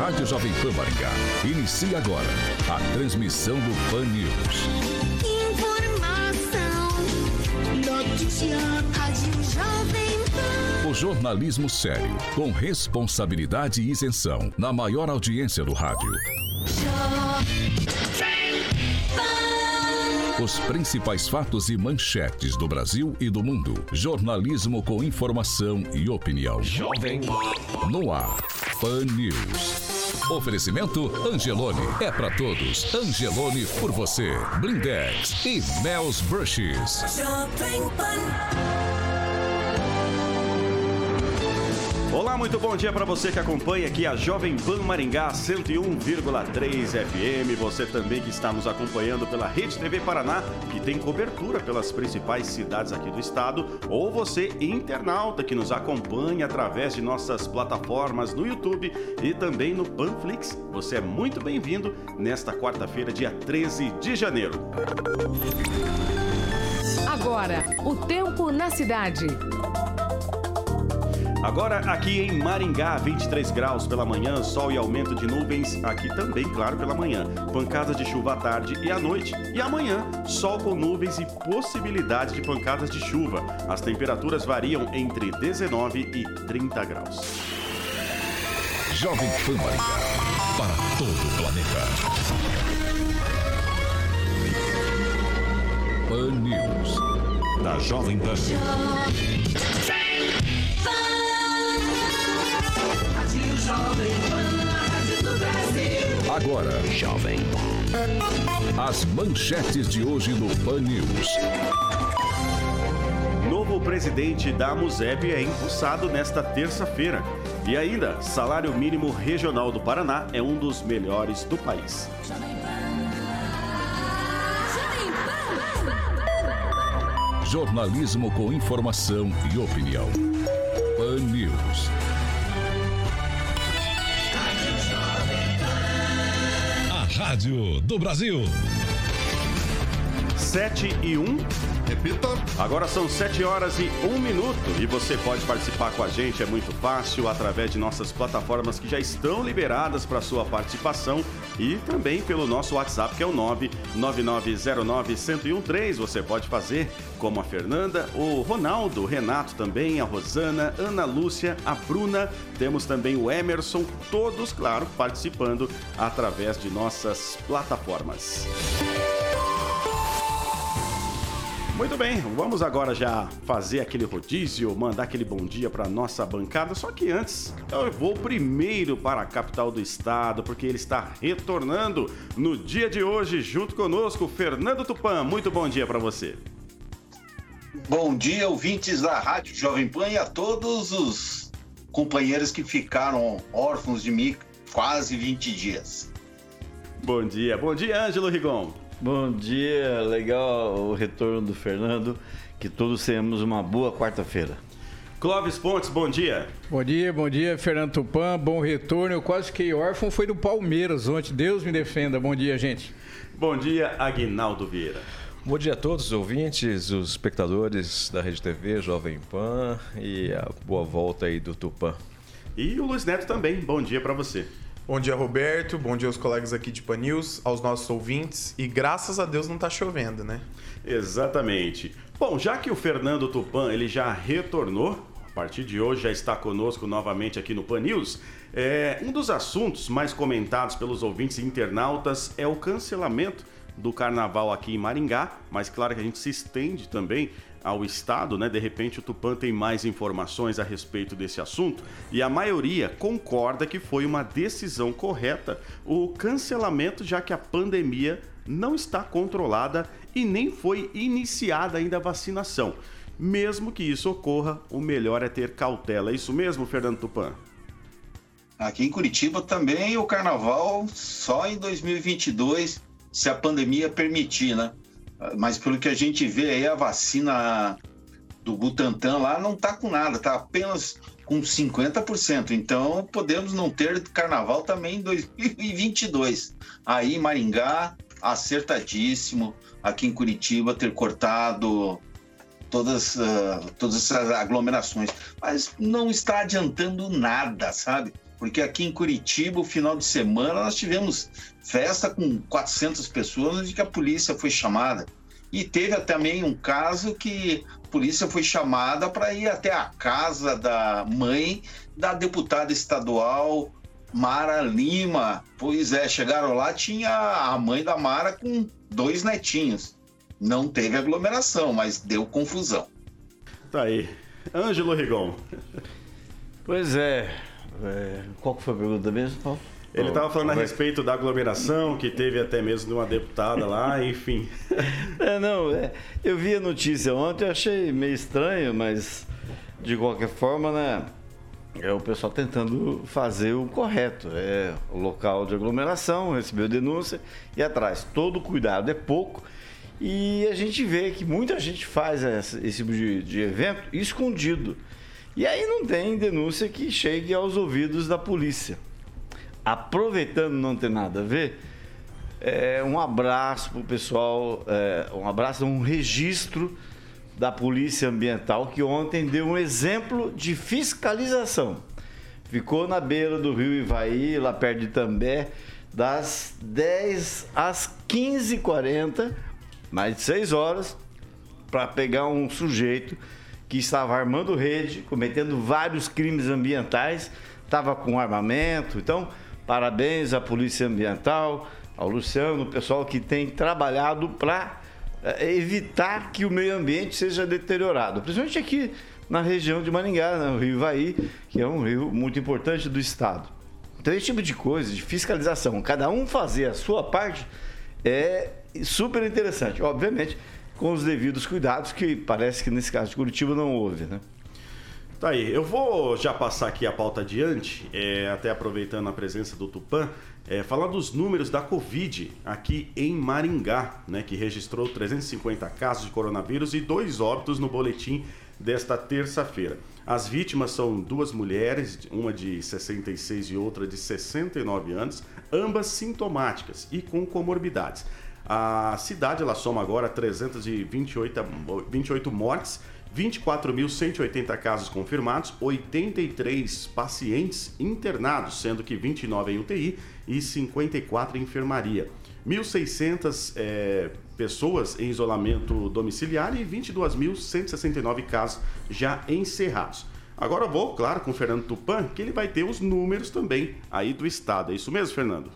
Rádio Jovem Pan Maringá inicia agora a transmissão do Pan News. Notícia, Rádio Jovem Pan. O jornalismo sério, com responsabilidade e isenção, na maior audiência do rádio. Os principais fatos e manchetes do Brasil e do mundo. Jornalismo com informação e opinião. Jovem No ar. Pan News. Oferecimento Angelone. É para todos. Angelone por você. Blindex e Mel's Brushes. Olá, muito bom dia para você que acompanha aqui a Jovem Pan Maringá 101,3 FM. Você também que está nos acompanhando pela Rede TV Paraná, que tem cobertura pelas principais cidades aqui do estado, ou você internauta que nos acompanha através de nossas plataformas no YouTube e também no Panflix. Você é muito bem-vindo nesta quarta-feira, dia 13 de janeiro. Agora, o tempo na cidade. Agora aqui em Maringá, 23 graus pela manhã, sol e aumento de nuvens, aqui também, claro, pela manhã. Pancadas de chuva à tarde e à noite. E amanhã, sol com nuvens e possibilidade de pancadas de chuva. As temperaturas variam entre 19 e 30 graus. Jovem Pan Maringá, para todo o planeta. Pan News, da Jovem Pan. Agora, Jovem. As manchetes de hoje no Pan News. Novo presidente da Museb é impulsado nesta terça-feira. E ainda, salário mínimo regional do Paraná é um dos melhores do país. Jornalismo com informação e opinião. Rádio do Brasil. 7 e 1. Repita. Agora são 7 horas e 1 minuto e você pode participar com a gente, é muito fácil, através de nossas plataformas que já estão liberadas para sua participação e também pelo nosso WhatsApp que é o 99909-1013. Você pode fazer como a Fernanda, o Ronaldo, o Renato também, a Rosana, Ana Lúcia, a Bruna, temos também o Emerson, todos, claro, participando através de nossas plataformas. Muito bem, vamos agora já fazer aquele rodízio, mandar aquele bom dia para nossa bancada. Só que antes, eu vou primeiro para a capital do estado, porque ele está retornando no dia de hoje junto conosco, Fernando Tupan. Muito bom dia para você. Bom dia, ouvintes da Rádio Jovem Pan e a todos os companheiros que ficaram órfãos de mim quase 20 dias. Bom dia, bom dia, Ângelo Rigon. Bom dia, legal o retorno do Fernando. Que todos tenhamos uma boa quarta-feira. Clóvis Pontes, bom dia. Bom dia, bom dia, Fernando Tupan, bom retorno. Eu quase fiquei órfão, foi do Palmeiras ontem. Deus me defenda. Bom dia, gente. Bom dia, Aguinaldo Vieira. Bom dia a todos os ouvintes, os espectadores da Rede TV, Jovem Pan e a boa volta aí do Tupan. E o Luiz Neto também, bom dia para você. Bom dia, Roberto. Bom dia aos colegas aqui de Pan News, aos nossos ouvintes. E graças a Deus não está chovendo, né? Exatamente. Bom, já que o Fernando Tupan ele já retornou, a partir de hoje já está conosco novamente aqui no Pan News. É, um dos assuntos mais comentados pelos ouvintes e internautas é o cancelamento do carnaval aqui em Maringá, mas claro que a gente se estende também ao Estado, né? De repente o Tupan tem mais informações a respeito desse assunto e a maioria concorda que foi uma decisão correta o cancelamento, já que a pandemia não está controlada e nem foi iniciada ainda a vacinação. Mesmo que isso ocorra, o melhor é ter cautela. É isso mesmo, Fernando Tupan? Aqui em Curitiba também o carnaval só em 2022, se a pandemia permitir, né? Mas pelo que a gente vê aí, a vacina do Butantan lá não está com nada, está apenas com 50%. Então podemos não ter carnaval também em 2022. Aí Maringá, acertadíssimo. Aqui em Curitiba, ter cortado todas, uh, todas essas aglomerações. Mas não está adiantando nada, sabe? Porque aqui em Curitiba, o final de semana, nós tivemos festa com 400 pessoas, onde que a polícia foi chamada. E teve também um caso que a polícia foi chamada para ir até a casa da mãe da deputada estadual Mara Lima. Pois é, chegaram lá, tinha a mãe da Mara com dois netinhos. Não teve aglomeração, mas deu confusão. Tá aí. Ângelo Rigon. Pois é. É... Qual que foi a pergunta mesmo, Paulo? Ele estava falando a respeito da aglomeração, que teve até mesmo de uma deputada lá, enfim. É, não, é, eu vi a notícia ontem, achei meio estranho, mas de qualquer forma, né? É o pessoal tentando fazer o correto. É o local de aglomeração, recebeu denúncia e atrás. Todo cuidado é pouco. E a gente vê que muita gente faz esse tipo de, de evento escondido. E aí não tem denúncia que chegue aos ouvidos da polícia aproveitando não ter nada a ver, é, um abraço para o pessoal, é, um abraço, um registro da Polícia Ambiental que ontem deu um exemplo de fiscalização. Ficou na beira do rio Ivaí, lá perto de També, das 10 às 15h40, mais de 6 horas, para pegar um sujeito que estava armando rede, cometendo vários crimes ambientais, estava com armamento. Então, Parabéns à Polícia Ambiental, ao Luciano, o pessoal que tem trabalhado para eh, evitar que o meio ambiente seja deteriorado, principalmente aqui na região de Maringá, no Rio Ivaí, que é um rio muito importante do estado. Então, esse tipo de coisa, de fiscalização, cada um fazer a sua parte, é super interessante. Obviamente, com os devidos cuidados, que parece que nesse caso de Curitiba não houve, né? Tá aí, eu vou já passar aqui a pauta adiante, é, até aproveitando a presença do Tupã, é, falar dos números da Covid aqui em Maringá, né, que registrou 350 casos de coronavírus e dois óbitos no boletim desta terça-feira. As vítimas são duas mulheres, uma de 66 e outra de 69 anos, ambas sintomáticas e com comorbidades. A cidade ela soma agora 328 28 mortes 24.180 casos confirmados, 83 pacientes internados, sendo que 29 em UTI e 54 em enfermaria. 1.600 é, pessoas em isolamento domiciliar e 22.169 casos já encerrados. Agora eu vou, claro, com o Fernando Tupan, que ele vai ter os números também aí do estado. É isso mesmo, Fernando?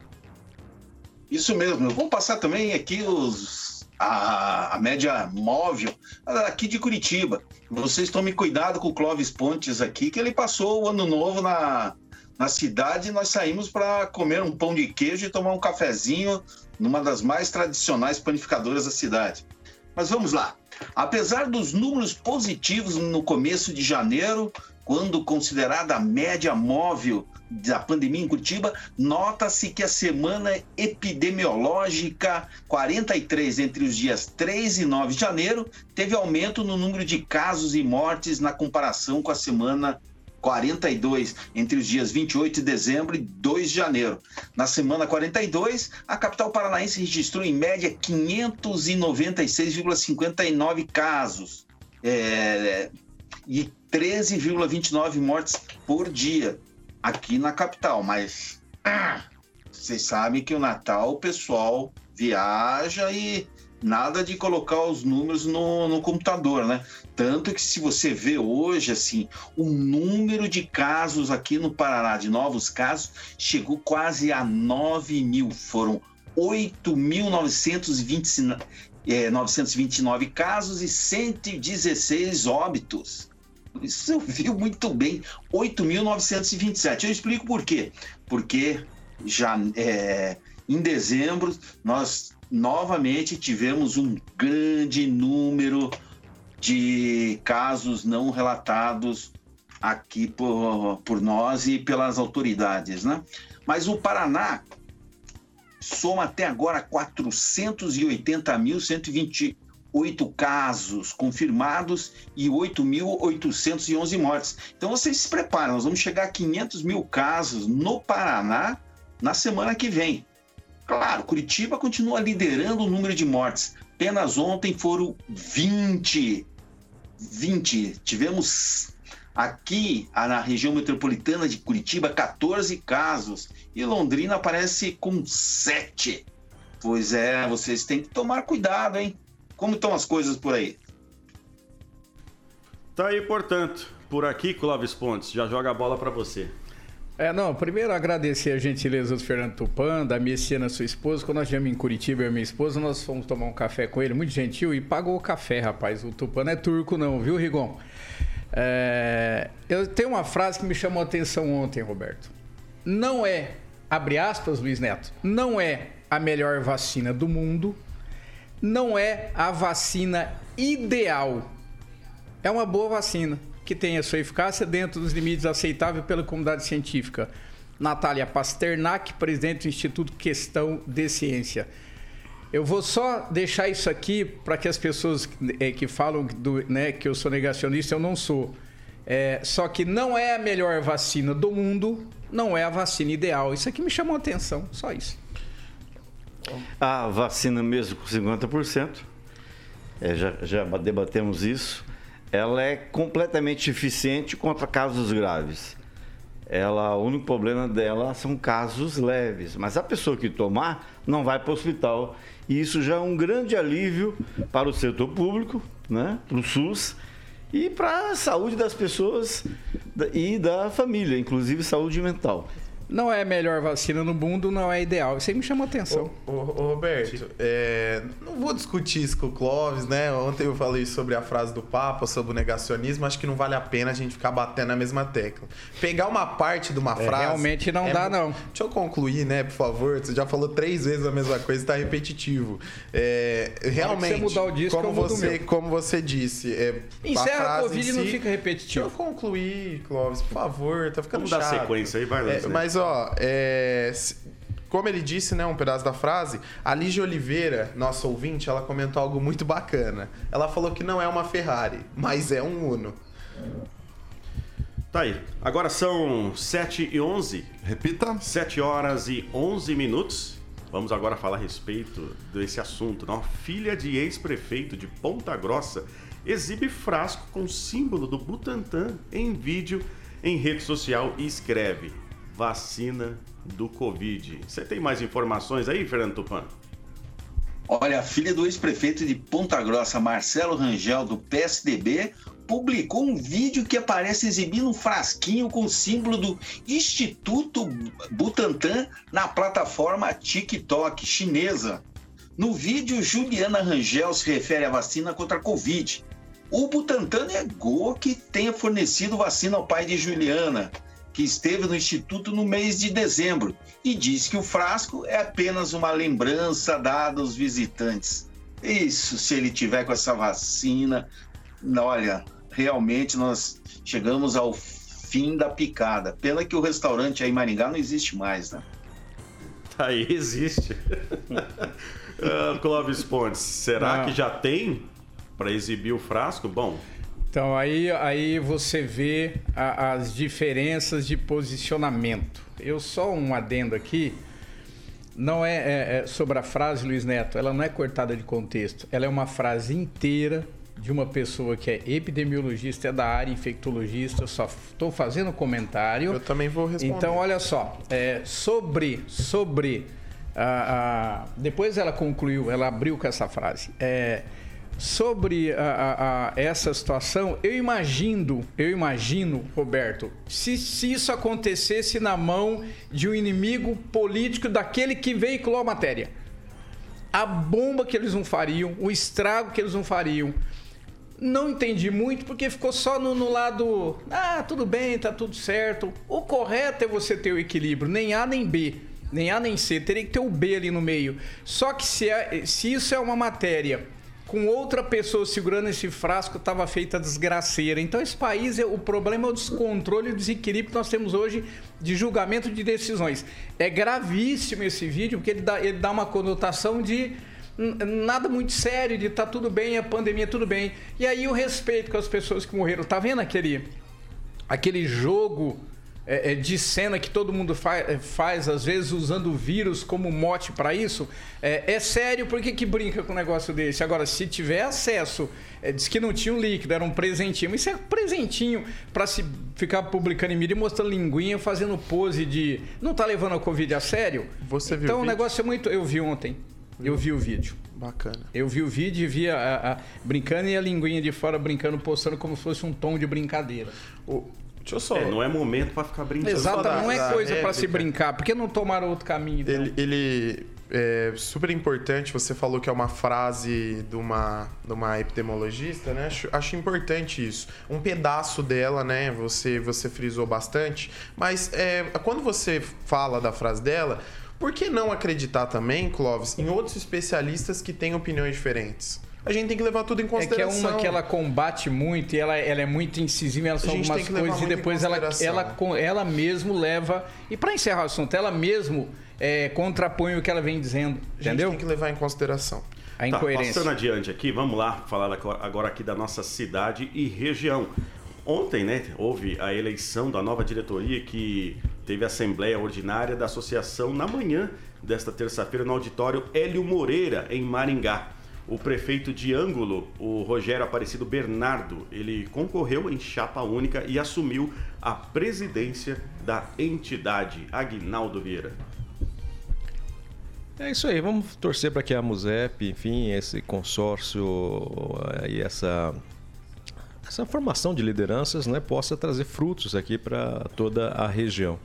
Isso mesmo. Vamos passar também aqui os a, a, média móvel aqui de Curitiba. Vocês tomem cuidado com o Clóvis Pontes aqui, que ele passou o ano novo na, na cidade e nós saímos para comer um pão de queijo e tomar um cafezinho numa das mais tradicionais panificadoras da cidade. Mas vamos lá. Apesar dos números positivos no começo de janeiro, quando considerada a média móvel da pandemia em Curitiba, nota-se que a semana epidemiológica 43 entre os dias 3 e 9 de janeiro teve aumento no número de casos e mortes na comparação com a semana 42 entre os dias 28 de dezembro e 2 de janeiro. Na semana 42, a capital paranaense registrou em média 596,59 casos é, e 13,29 mortes por dia aqui na capital, mas ah, vocês sabem que o Natal o pessoal viaja e nada de colocar os números no, no, computador, né? Tanto que se você vê hoje, assim, o número de casos aqui no Paraná, de novos casos, chegou quase a 9 mil. Foram 8.929 é, 929 casos e 116 óbitos. Isso viu muito bem. 8.927. Eu explico por quê. Porque já é, em dezembro nós novamente tivemos um grande número de casos não relatados aqui por, por nós e pelas autoridades, né? Mas o Paraná soma até agora 480.128 casos confirmados e 8.811 mortes. Então vocês se preparam, nós vamos chegar a 500 mil casos no Paraná na semana que vem. Claro, Curitiba continua liderando o número de mortes. Apenas ontem foram 20. 20. Tivemos aqui na região metropolitana de Curitiba 14 casos e Londrina aparece com 7. Pois é, vocês têm que tomar cuidado, hein? Como estão as coisas por aí? Tá aí, portanto, por aqui, Clóvis Pontes, já joga a bola para você. É, não, primeiro agradecer a gentileza do Fernando Tupan, da Messiana, sua esposa. Quando nós viemos em Curitiba, eu e minha esposa, nós fomos tomar um café com ele, muito gentil, e pagou o café, rapaz. O Tupan não é turco, não, viu, Rigon? É, eu tenho uma frase que me chamou a atenção ontem, Roberto. Não é, abre aspas, Luiz Neto, não é a melhor vacina do mundo, não é a vacina ideal. É uma boa vacina que tenha sua eficácia dentro dos limites aceitáveis pela comunidade científica. Natália Pasternak, presidente do Instituto Questão de Ciência. Eu vou só deixar isso aqui para que as pessoas é, que falam do, né, que eu sou negacionista, eu não sou. É, só que não é a melhor vacina do mundo, não é a vacina ideal. Isso aqui me chamou a atenção, só isso. A vacina mesmo com 50%, é, já, já debatemos isso ela é completamente eficiente contra casos graves. Ela, o único problema dela são casos leves, mas a pessoa que tomar não vai para o hospital. E isso já é um grande alívio para o setor público, né, para o SUS e para a saúde das pessoas e da família, inclusive saúde mental. Não é a melhor vacina no mundo, não é ideal. Isso aí me chama atenção. Ô, ô, ô Roberto, é, não vou discutir isso com o Clóvis, né? Ontem eu falei sobre a frase do Papa, sobre o negacionismo. Acho que não vale a pena a gente ficar batendo na mesma tecla. Pegar uma parte de uma é, frase. Realmente não é, dá, não. Deixa eu concluir, né, por favor. Você já falou três vezes a mesma coisa e está repetitivo. É, realmente. Você mudar o disco, como, você, como você disse. É, Encerra a, a Covid e si, não fica repetitivo. Deixa eu concluir, Clóvis, por favor. Tá ficando Vamos chato. dar sequência aí, vai lá. É, mas mas, ó, é, como ele disse, né, um pedaço da frase, a Lígia Oliveira, nossa ouvinte, ela comentou algo muito bacana. Ela falou que não é uma Ferrari, mas é um Uno. Tá aí. Agora são 7 e 11. Repita. 7 horas e 11 minutos. Vamos agora falar a respeito desse assunto. Uma filha de ex-prefeito de Ponta Grossa exibe frasco com símbolo do Butantan em vídeo em rede social e escreve vacina do Covid. Você tem mais informações aí, Fernando Tupan? Olha, a filha do ex-prefeito de Ponta Grossa, Marcelo Rangel, do PSDB, publicou um vídeo que aparece exibindo um frasquinho com o símbolo do Instituto Butantan na plataforma TikTok chinesa. No vídeo, Juliana Rangel se refere à vacina contra a Covid. O Butantan negou que tenha fornecido vacina ao pai de Juliana, que esteve no Instituto no mês de dezembro e disse que o frasco é apenas uma lembrança dada aos visitantes. Isso, se ele tiver com essa vacina, olha, realmente nós chegamos ao fim da picada. Pena que o restaurante aí em Maringá não existe mais, né? Aí existe. uh, Clóvis Pontes, será ah. que já tem para exibir o frasco? Bom, então aí, aí você vê a, as diferenças de posicionamento. Eu só um adendo aqui, não é, é, é, sobre a frase Luiz Neto, ela não é cortada de contexto, ela é uma frase inteira de uma pessoa que é epidemiologista, é da área infectologista, só estou fazendo comentário. Eu também vou responder. Então olha só, é, sobre sobre depois ela concluiu, ela abriu com essa frase. É, sobre a, a, a, essa situação, eu imagino, eu imagino, Roberto, se, se isso acontecesse na mão de um inimigo político daquele que veiculou a matéria. A bomba que eles não fariam, o estrago que eles não fariam. Não entendi muito porque ficou só no, no lado. Ah, tudo bem, tá tudo certo. O correto é você ter o equilíbrio, nem A nem B nem A nem C, teria que ter o B ali no meio. Só que se, é, se isso é uma matéria com outra pessoa segurando esse frasco, estava feita desgraceira. Então, esse país, o problema é o descontrole e o desequilíbrio que nós temos hoje de julgamento de decisões. É gravíssimo esse vídeo, porque ele dá, ele dá uma conotação de nada muito sério, de tá tudo bem, a pandemia tudo bem. E aí o respeito com as pessoas que morreram. Tá vendo aquele, aquele jogo é, é, de cena que todo mundo faz, é, faz, às vezes usando o vírus como mote para isso, é, é, sério, por que, que brinca com um negócio desse? Agora, se tiver acesso, é, diz que não tinha um líquido, era um presentinho, mas isso é presentinho para se ficar publicando em mídia, mostrando linguinha, fazendo pose de. Não tá levando a Covid a sério? Você viu Então o vídeo? negócio é muito. Eu vi ontem. Eu vi o vídeo. Bacana. Eu vi o vídeo e vi a, a- brincando e a linguinha de fora brincando, postando como se fosse um tom de brincadeira. O- Deixa eu só. É, não é momento para ficar brincando. Exato, não é coisa para se brincar. Por que não tomaram outro caminho? então? Ele, ele é super importante. Você falou que é uma frase de uma, de uma epidemiologista, né? Acho, acho importante isso. Um pedaço dela, né? Você, você frisou bastante. Mas é, quando você fala da frase dela, por que não acreditar também, Clóvis, em outros especialistas que têm opiniões diferentes? A gente tem que levar tudo em É que é consideração. uma que ela combate muito e ela, ela é muito incisiva em relação A algumas coisas e depois ela, consideração. ela, com- ela mesmo leva. E para encerrar o assunto, ela mesmo é, contrapõe o que ela vem dizendo. A gente Entendeu? tem que levar em consideração. A Tá, incoerência. passando adiante aqui, vamos lá falar agora- agora aqui da nossa cidade e região. Ontem, né, houve a eleição da nova diretoria que teve a assembleia ordinária da associação na manhã desta terça-feira no auditório Hélio Moreira, em Maringá. O prefeito de Ângulo, o Rogério Aparecido Bernardo, ele concorreu em chapa única e assumiu a presidência da entidade. Aguinaldo Vieira. É isso aí, vamos torcer para que a MUSEP, enfim, esse consórcio eh, e essa, essa formação de lideranças né, possa trazer frutos aqui para toda a região.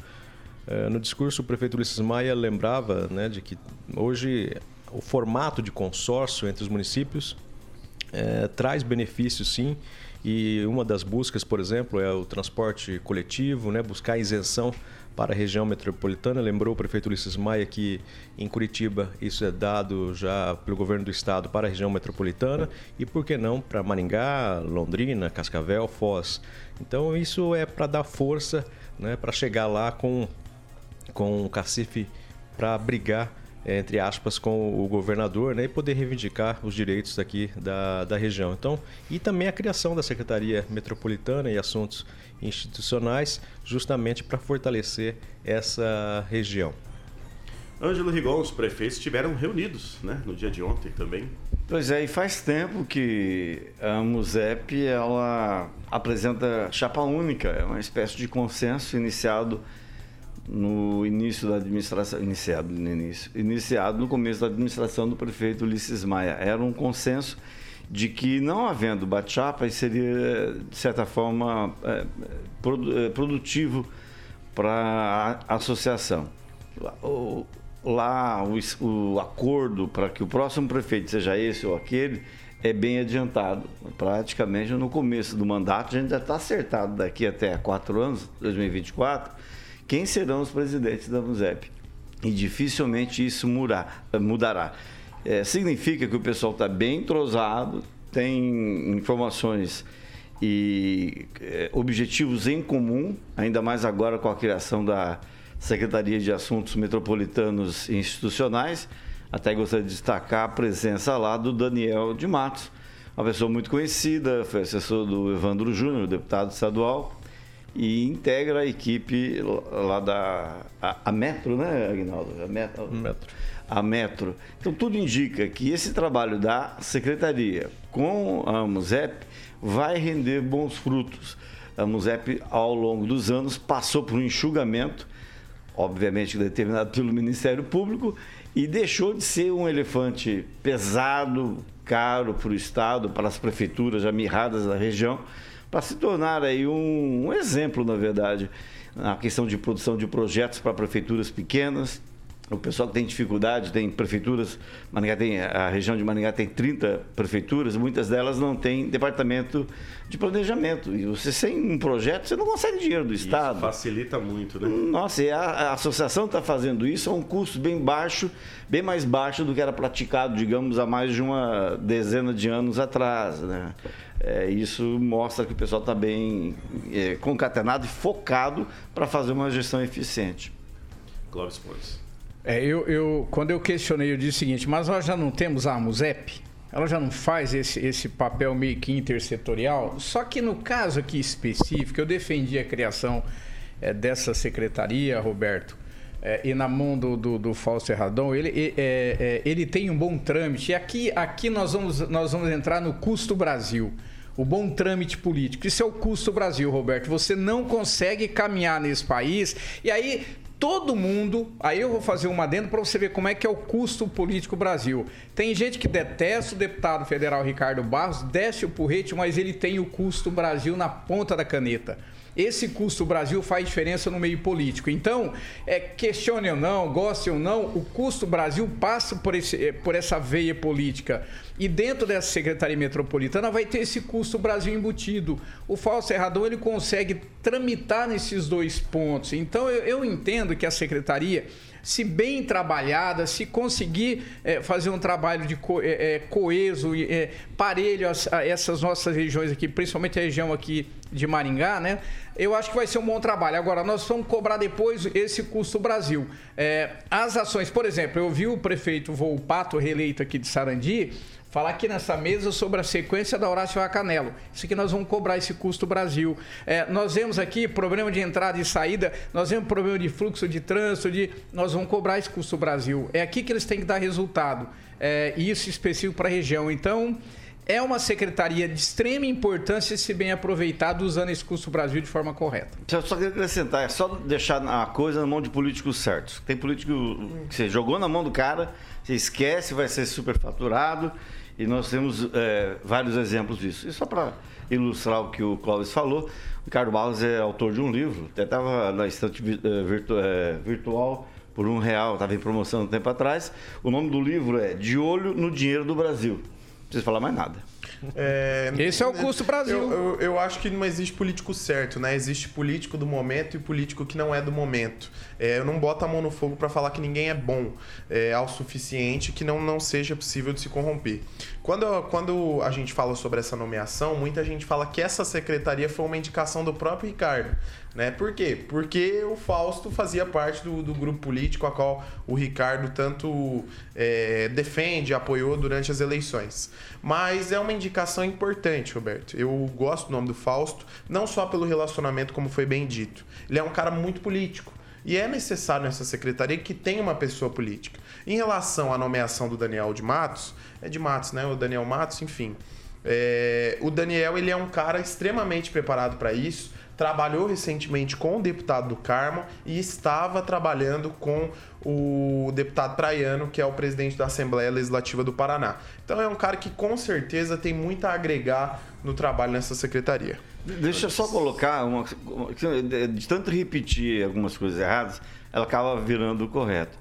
Eh, No discurso, o prefeito Ulisses Maia lembrava né, de que hoje o formato de consórcio entre os municípios é, traz benefícios sim e uma das buscas, por exemplo, é o transporte coletivo, né, buscar isenção para a região metropolitana. Lembrou o prefeito Ulisses Maia que em Curitiba isso é dado já pelo governo do estado para a região metropolitana e por que não para Maringá, Londrina, Cascavel, Foz. Então isso é para dar força, né, para chegar lá com com o cacife para brigar, entre aspas, com o governador né, e poder reivindicar os direitos aqui da, da região. Então, e também a criação da Secretaria Metropolitana e Assuntos Institucionais, justamente para fortalecer essa região. Ângelo Rigon, os prefeitos estiveram reunidos né, no dia de ontem também. Pois é, e faz tempo que a MUSEP ela apresenta chapa única, é uma espécie de consenso iniciado no início da administração, iniciado no início, iniciado no começo da administração do prefeito Ulisses Maia. Era um consenso de que não havendo bate-chapa seria de certa forma é, é, produtivo para a associação. Lá o, o acordo para que o próximo prefeito seja esse ou aquele é bem adiantado. Praticamente no começo do mandato, a gente já está acertado daqui até quatro anos, 2024, quem serão os presidentes da MUSEP. E dificilmente isso murar- mudará. É, significa que o pessoal está bem entrosado, tem informações e é, objetivos em comum, ainda mais agora com a criação da Secretaria de Assuntos Metropolitanos e Institucionais. Até gostaria de destacar a presença lá do Daniel de Matos, uma pessoa muito conhecida, foi assessor do Evandro Júnior, deputado estadual, e integra a equipe lá da a, a Metro, né, Aguinaldo? A Metro. Metro. A Metro. Então, tudo indica que esse trabalho da Secretaria com a MUSEP vai render bons frutos. A MUSEP, ao longo dos anos, passou por um enxugamento, obviamente determinado pelo Ministério Público, e deixou de ser um elefante pesado, caro para o Estado, para as prefeituras já mirradas da região, para se tornar aí um, um exemplo, na verdade, na questão de produção de projetos para prefeituras pequenas, o pessoal que tem dificuldade, tem prefeituras, Maringá tem, a região de Maringá tem 30 prefeituras, muitas delas não têm departamento de planejamento. E você sem um projeto, você não consegue dinheiro do Estado. Isso facilita muito, né? Nossa, e a, a associação está fazendo isso a um custo bem baixo, bem mais baixo do que era praticado, digamos, há mais de uma dezena de anos atrás. Né? É, isso mostra que o pessoal está bem é, concatenado e focado para fazer uma gestão eficiente. Clóvis Pontes. É, eu, eu, quando eu questionei, eu disse o seguinte, mas nós já não temos a AMUSEP? Ela já não faz esse, esse papel meio que intersetorial? Só que no caso aqui específico, eu defendi a criação é, dessa secretaria, Roberto, é, e na mão do, do, do Fausto Erradão, ele, é, é, ele tem um bom trâmite. E aqui, aqui nós, vamos, nós vamos entrar no custo Brasil. O bom trâmite político. Isso é o custo Brasil, Roberto. Você não consegue caminhar nesse país. E aí, todo mundo. Aí eu vou fazer uma adendo para você ver como é que é o custo político Brasil. Tem gente que detesta o deputado federal Ricardo Barros, desce o porrete, mas ele tem o custo Brasil na ponta da caneta. Esse custo Brasil faz diferença no meio político. Então, é, questione ou não, goste ou não, o custo Brasil passa por, esse, é, por essa veia política. E dentro dessa Secretaria Metropolitana vai ter esse custo Brasil embutido. O Falso Erradão ele consegue tramitar nesses dois pontos. Então, eu, eu entendo que a Secretaria se bem trabalhada, se conseguir é, fazer um trabalho de co é, coeso é, parelho a, a, essas nossas regiões aqui, principalmente a região aqui de Maringá, né? Eu acho que vai ser um bom trabalho. Agora, nós vamos cobrar depois esse custo Brasil. É, as ações, por exemplo, eu vi o prefeito Volpato, reeleito aqui de Sarandi, falar aqui nessa mesa sobre a sequência da Horácio Racanelo. Isso aqui nós vamos cobrar esse custo Brasil. É, nós vemos aqui problema de entrada e saída, nós vemos problema de fluxo de trânsito, de, nós vamos cobrar esse custo Brasil. É aqui que eles têm que dar resultado. É, isso específico para a região. Então, é uma secretaria de extrema importância se bem aproveitado usando esse custo Brasil de forma correta. Eu só queria acrescentar, é só deixar a coisa na mão de políticos certos. Tem político que você jogou na mão do cara, você esquece, vai ser superfaturado. E nós temos é, vários exemplos disso. E só para ilustrar o que o Clóvis falou, o Ricardo Barros é autor de um livro, até estava na estante é, é, virtual por um real, estava em promoção um tempo atrás. O nome do livro é De Olho no Dinheiro do Brasil. Não precisa falar mais nada. É, Esse é o custo Brasil. Eu, eu, eu, acho que não existe político certo, né? Existe político do momento e político que não é do momento. É, eu não boto a mão no fogo para falar que ninguém é bom é, ao suficiente que não, não seja possível de se corromper. Quando, quando a gente fala sobre essa nomeação, muita gente fala que essa secretaria foi uma indicação do próprio Ricardo. Né? Por quê? Porque o Fausto fazia parte do, do grupo político a qual o Ricardo tanto é, defende, apoiou durante as eleições. Mas é uma indicação importante, Roberto. Eu gosto do nome do Fausto, não só pelo relacionamento, como foi bem dito. Ele é um cara muito político. E é necessário nessa secretaria que tenha uma pessoa política. Em relação à nomeação do Daniel de Matos, é de Matos, né? O Daniel Matos, enfim. É, o Daniel ele é um cara extremamente preparado para isso trabalhou recentemente com o deputado do Carmo e estava trabalhando com o deputado Traiano, que é o presidente da Assembleia Legislativa do Paraná. Então é um cara que com certeza tem muito a agregar no trabalho nessa secretaria. Deixa eu só colocar uma, de tanto repetir algumas coisas erradas, ela acaba virando o correto.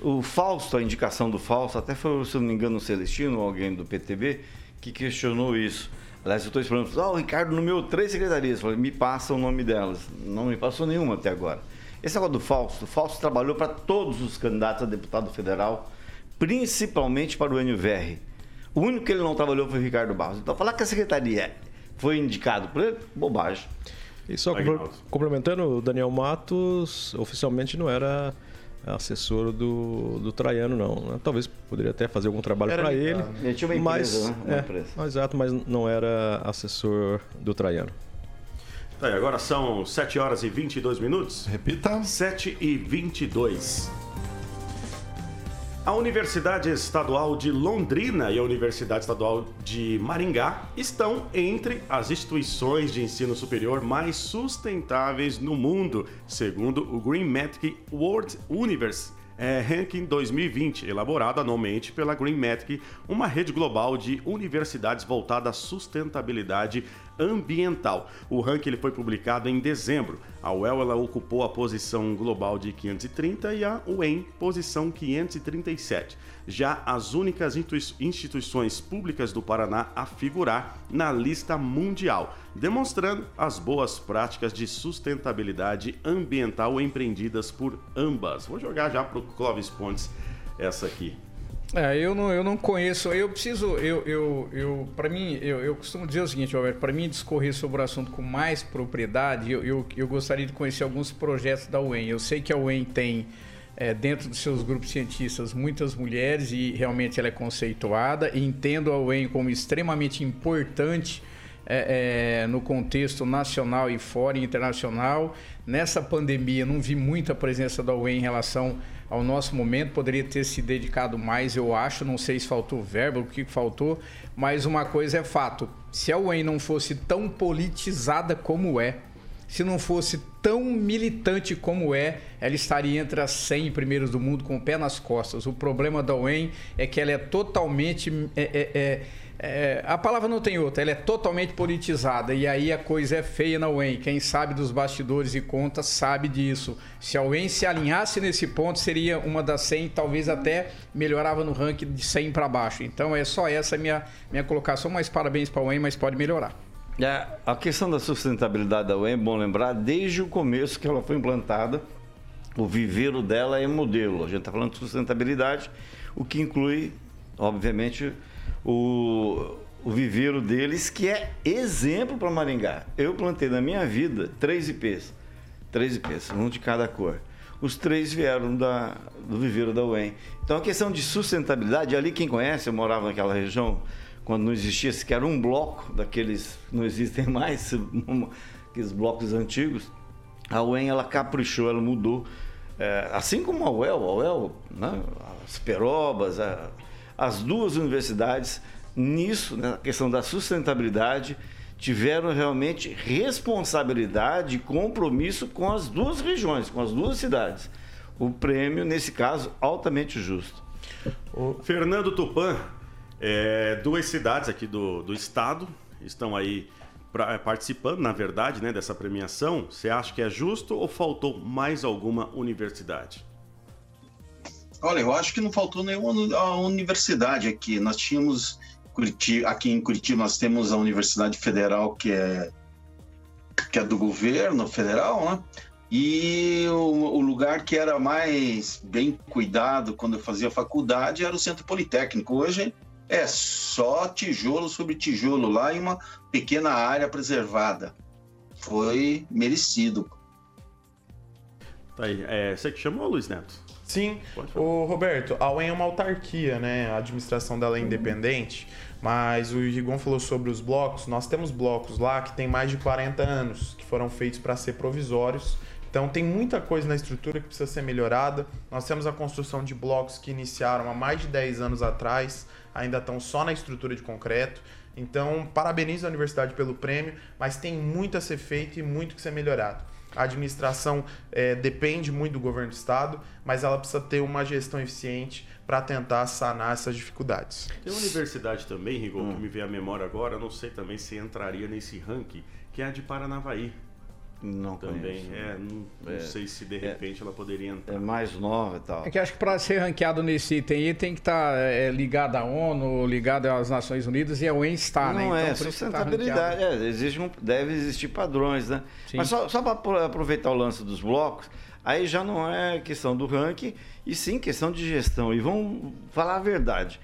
O Fausto, a indicação do Fausto, até foi, se não me engano, o Celestino, alguém do PTB, que questionou isso. Aliás, eu estou esperando, oh, o Ricardo nomeou três secretarias. Falei, me passa o nome delas. Não me passou nenhuma até agora. Esse negócio do Fausto, o Fausto trabalhou para todos os candidatos a deputado federal, principalmente para o NVR. O único que ele não trabalhou foi o Ricardo Barros. Então, falar que a secretaria foi indicado por ele, bobagem. E só complementando, o Daniel Matos oficialmente não era assessor do, do Traiano, não. Né? Talvez poderia até fazer algum trabalho para ele. Ele tinha uma empresa, mas, né? Uma é, empresa. Exato, mas não era assessor do Traiano. Tá, agora são 7 horas e 22 minutos. Repita. 7 e 22. A Universidade Estadual de Londrina e a Universidade Estadual de Maringá estão entre as instituições de ensino superior mais sustentáveis no mundo, segundo o Greenmatic World Universe. É, Ranking 2020, elaborado anualmente pela Greenmatic, uma rede global de universidades voltada à sustentabilidade ambiental. O ranking ele foi publicado em dezembro. A UEL ela ocupou a posição global de 530 e a UEM posição 537. Já as únicas instituições públicas do Paraná a figurar na lista mundial, demonstrando as boas práticas de sustentabilidade ambiental empreendidas por ambas. Vou jogar já para o Clóvis Pontes essa aqui. É, eu não, eu não conheço, eu preciso, eu, eu, eu para mim, eu, eu costumo dizer o seguinte, Roberto, para mim discorrer sobre o assunto com mais propriedade, eu, eu, eu gostaria de conhecer alguns projetos da UEM. Eu sei que a UEM tem, é, dentro dos seus grupos cientistas, muitas mulheres e realmente ela é conceituada. E entendo a UEM como extremamente importante é, é, no contexto nacional e fora internacional. Nessa pandemia, não vi muita presença da UEM em relação ao nosso momento, poderia ter se dedicado mais, eu acho. Não sei se faltou verbo, o que faltou, mas uma coisa é fato: se a UEM não fosse tão politizada como é, se não fosse tão militante como é, ela estaria entre as 100 primeiros do mundo com o pé nas costas. O problema da UEM é que ela é totalmente. É, é, é, é, a palavra não tem outra, ela é totalmente politizada e aí a coisa é feia na UEM. Quem sabe dos bastidores e contas sabe disso. Se a UEM se alinhasse nesse ponto, seria uma das 100, talvez até melhorava no ranking de 100 para baixo. Então é só essa minha, minha colocação, mas parabéns para a UEM, mas pode melhorar. É, a questão da sustentabilidade da UEM é bom lembrar, desde o começo que ela foi implantada, o viveiro dela é modelo. A gente está falando de sustentabilidade, o que inclui, obviamente, o, o viveiro deles, que é exemplo para Maringá. Eu plantei na minha vida três IPs, três IPs, um de cada cor. Os três vieram da, do viveiro da UEM. Então a questão de sustentabilidade, ali quem conhece, eu morava naquela região quando não existia sequer um bloco daqueles não existem mais, aqueles blocos antigos. A UEM ela caprichou, ela mudou. É, assim como a UEL, a UEL, né, as Perobas, a, as duas universidades, nisso, na questão da sustentabilidade, tiveram realmente responsabilidade e compromisso com as duas regiões, com as duas cidades. O prêmio, nesse caso, altamente justo. O Fernando Tupan, é, duas cidades aqui do, do estado estão aí pra, é, participando, na verdade, né, dessa premiação. Você acha que é justo ou faltou mais alguma universidade? Olha, eu acho que não faltou nenhuma universidade aqui. Nós tínhamos Curitiba, aqui em Curitiba nós temos a Universidade Federal que é que é do governo federal, né? E o, o, lugar que era mais bem cuidado quando eu fazia faculdade era o Centro Politécnico. Hoje é só tijolo sobre tijolo lá e uma pequena área preservada. Foi merecido. Tá aí. É, você que chamou, Luiz Neto? Sim, o Roberto, a UEM é uma autarquia, né? A administração dela é independente, mas o Rigon falou sobre os blocos. Nós temos blocos lá que tem mais de 40 anos, que foram feitos para ser provisórios. Então tem muita coisa na estrutura que precisa ser melhorada. Nós temos a construção de blocos que iniciaram há mais de 10 anos atrás, ainda estão só na estrutura de concreto. Então, parabenizo a universidade pelo prêmio, mas tem muito a ser feito e muito que ser melhorado. A administração é, depende muito do governo do estado, mas ela precisa ter uma gestão eficiente para tentar sanar essas dificuldades. Tem uma universidade também, Rigor, hum. que me veio à memória agora, não sei também se entraria nesse ranking, que é a de Paranavaí. Não também. Conheço. É, não, não é, sei se de é. repente é, ela poderia entrar. É mais nova e tal. É que acho que para ser ranqueado nesse item aí tem que estar tá, é, ligado à ONU, ligado às Nações Unidas e a UN está, né? Não né? Então, é, sustentabilidade. Tá é, existe um, deve existir padrões, né? Sim. Mas só, só para aproveitar o lance dos blocos, aí já não é questão do ranking, e sim questão de gestão. E vamos falar a verdade.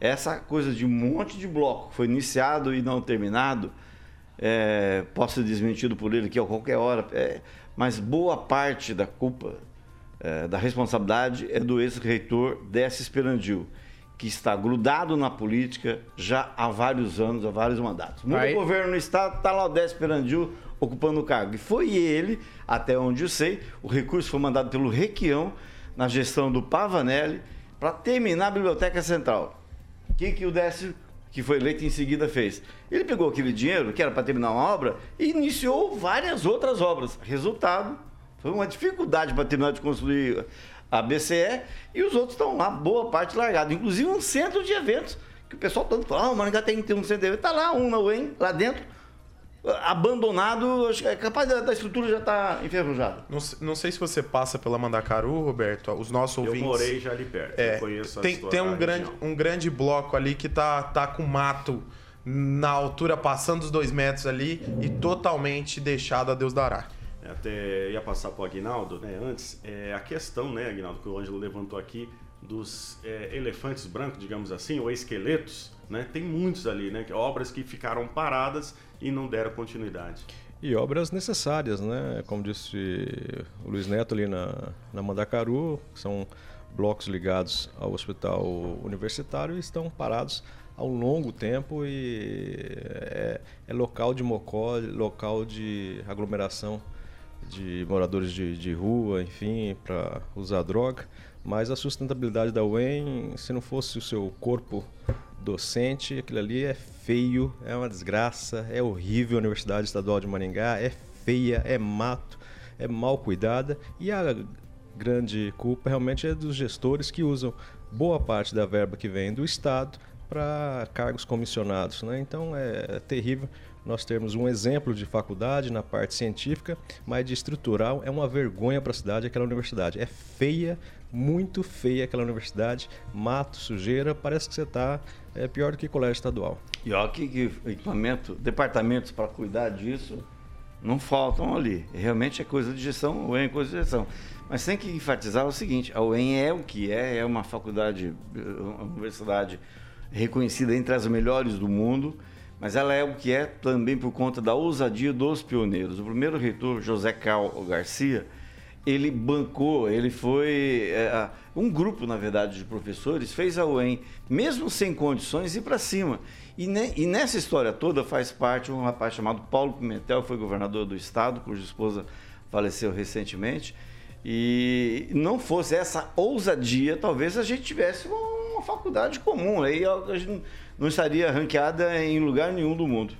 Essa coisa de um monte de bloco que foi iniciado e não terminado é, posso ser desmentido por ele aqui a qualquer hora, é, mas boa parte da culpa, é, da responsabilidade é do ex-reitor Décio Esperandil, que está grudado na política já há vários anos, há vários mandatos. Muda o governo no estado, está lá o Décio Esperandil ocupando o cargo. E foi ele, até onde eu sei, o recurso foi mandado pelo Requião na gestão do Pavanelli para terminar a Biblioteca Central. O que, que o Décio que foi eleito em seguida fez. Ele pegou aquele dinheiro, que era para terminar uma obra, e iniciou várias outras obras. Resultado, foi uma dificuldade para terminar de construir a BCE, e os outros estão lá, boa parte largado. Inclusive um centro de eventos, que o pessoal tanto fala, ah, o Maringá tem que ter um centro de eventos. Está lá um na UEM, lá dentro, abandonado, acho que é capaz da, da estrutura já estar tá enferrujada. Não, não, sei se você passa pela Mandacaru, Roberto, os nossos eu ouvintes... Eu morei já ali perto, é, conheço tem, tem um grande, um grande bloco ali que tá, tá com mato na altura passando dos dois metros ali e totalmente deixado a Deus dará. É, até ia passar para o Aguinaldo, né? Antes, é, a questão, né, Aguinaldo, que o Ângelo levantou aqui, dos é, elefantes brancos, digamos assim, ou esqueletos, né? Tem muitos ali, né? Obras que ficaram paradas e não deram continuidade. E obras necessárias, né? Como disse o Luiz Neto ali na, na Mandacaru, são blocos ligados ao hospital universitário e estão parados há um longo tempo e é, é local de mocó, local de aglomeração de moradores de, de rua, enfim, para usar droga. Mas a sustentabilidade da UEM, se não fosse o seu corpo docente, aquilo ali é feio, é uma desgraça, é horrível a Universidade Estadual de Maringá, é feia, é mato, é mal cuidada e a grande culpa realmente é dos gestores que usam boa parte da verba que vem do Estado para cargos comissionados. Né? Então é, terrível nós termos um exemplo de faculdade na parte científica, mas de estrutural é uma vergonha para a cidade aquela universidade. É feia, muito feia aquela universidade, mato, sujeira, parece que você está é pior do que colégio estadual. E olha que, equipamento, departamentos para cuidar disso não faltam ali. Realmente é coisa de gestão, o UEM é coisa de gestão. Mas tem que enfatizar o seguinte, a UEM é o que é, é uma faculdade, uma universidade reconhecida entre as melhores do mundo, mas ela é o que é também por conta da ousadia dos pioneiros. O primeiro reitor, José Cal Garcia, ele bancou, ele foi. É, um grupo, na verdade, de professores fez a UEM, mesmo sem condições, ir para cima. E, ne, e, nessa história toda faz parte um rapaz chamado Paulo Pimentel, foi governador do estado, cuja esposa faleceu recentemente. E não fosse essa ousadia, talvez a gente tivesse uma faculdade comum. Aí a gente não estaria ranqueada em lugar nenhum do mundo.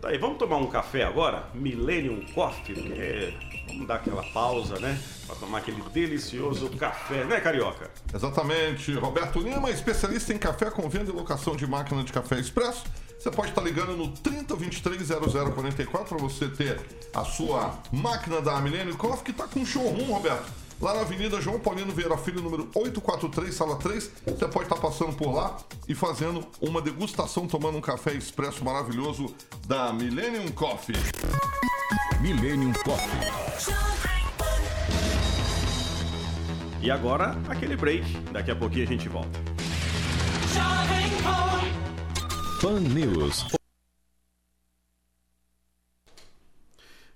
Tá aí, vamos tomar um café agora? Millennium Coffee, porque vamos dar aquela pausa, né? Para tomar aquele delicioso café, né, Carioca? Exatamente. Roberto Lima, especialista em café com venda e locação de máquina de café expresso. Você pode estar ligando no 3023-0044 para você ter a sua máquina da Millennium Coffee, que está com showroom, Roberto lá na Avenida João Paulino Vieira Filho, número 843, sala 3. Você pode estar passando por lá e fazendo uma degustação, tomando um café expresso maravilhoso da Millennium Coffee. Millennium Coffee. E agora, aquele break. Daqui a pouquinho a gente volta. Fan News.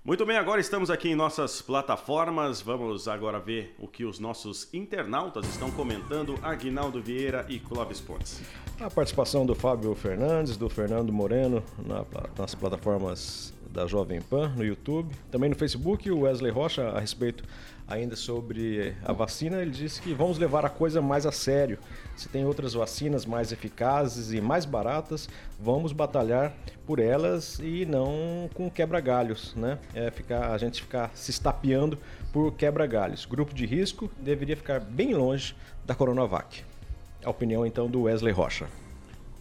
Muito bem, agora estamos aqui em nossas plataformas. Vamos agora ver o que os nossos internautas estão comentando. Aguinaldo Vieira e Clóvis Pontes. A participação do Fábio Fernandes, do Fernando Moreno na, nas plataformas da Jovem Pan no YouTube, também no Facebook, o Wesley Rocha a respeito ainda sobre a vacina, ele disse que vamos levar a coisa mais a sério. Se tem outras vacinas mais eficazes e mais baratas, vamos batalhar por elas e não com quebra-galhos, né? É ficar, a gente ficar se estapeando por quebra-galhos. Grupo de risco deveria ficar bem longe da Coronavac. A opinião então do Wesley Rocha.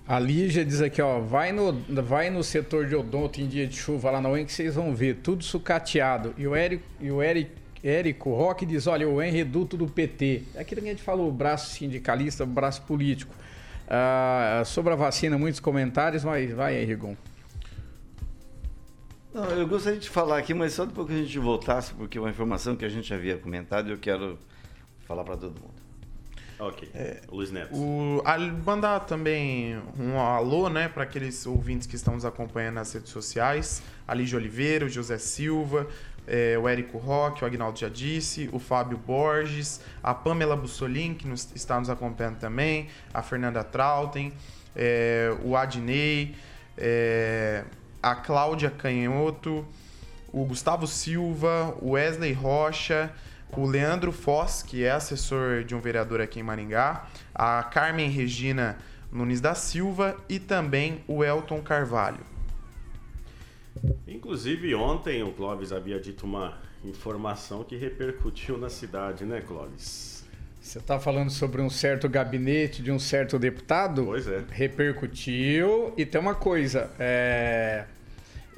A Lígia diz aqui, ó, vai no, vai no setor de odonto em dia de chuva lá na UEM que vocês vão ver, tudo sucateado. E o Eric, e o Eric Érico Roque diz: olha, o EN reduto do PT. É que a gente falou, braço sindicalista, braço político. Ah, sobre a vacina, muitos comentários, mas vai aí, Rigon. Não, eu gostaria de falar aqui, mas só depois que a gente voltasse, porque é uma informação que a gente havia comentado eu quero falar para todo mundo. Ok. É, Luiz Neto. O, a, mandar também um alô, né, para aqueles ouvintes que estão nos acompanhando nas redes sociais. A Lígia Oliveira, o José Silva, é, o Érico Roque, o Agnaldo já disse, o Fábio Borges, a Pamela Bussolin, que nos, está nos acompanhando também, a Fernanda Trautem, é, o Adnei, é, a Cláudia Canhoto, o Gustavo Silva, o Wesley Rocha, o Leandro Foz, que é assessor de um vereador aqui em Maringá, a Carmen Regina Nunes da Silva e também o Elton Carvalho. Inclusive, ontem o Clóvis havia dito uma informação que repercutiu na cidade, né, Clóvis? Você está falando sobre um certo gabinete de um certo deputado? Pois é. Repercutiu. E tem uma coisa, é...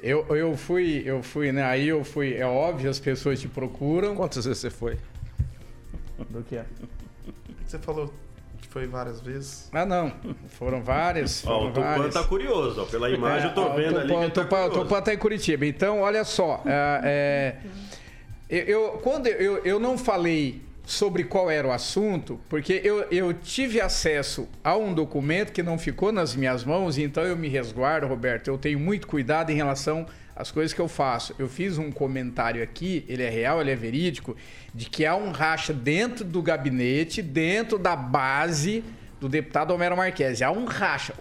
Eu, eu fui, eu fui, né? Aí eu fui, é óbvio, as pessoas te procuram. Quantas vezes você foi? Do que? Você falou que foi várias vezes. Ah, não. Foram várias. Ó, Foram o Tupan tá curioso, ó. Pela imagem eu tô É, ó, vendo o ali. Tupã- que ele tá. Tupã tá em Curitiba. Então, olha só. é, é, eu, eu- quando eu, eu não falei sobre qual era o assunto, porque eu, eu tive acesso a um documento que não ficou nas minhas mãos, então eu me resguardo, Roberto. Eu tenho muito cuidado em relação às coisas que eu faço. Eu fiz um comentário aqui, ele é real, ele é verídico, de que há um racha dentro do gabinete, dentro da base do deputado Homero Marques. Há um racha.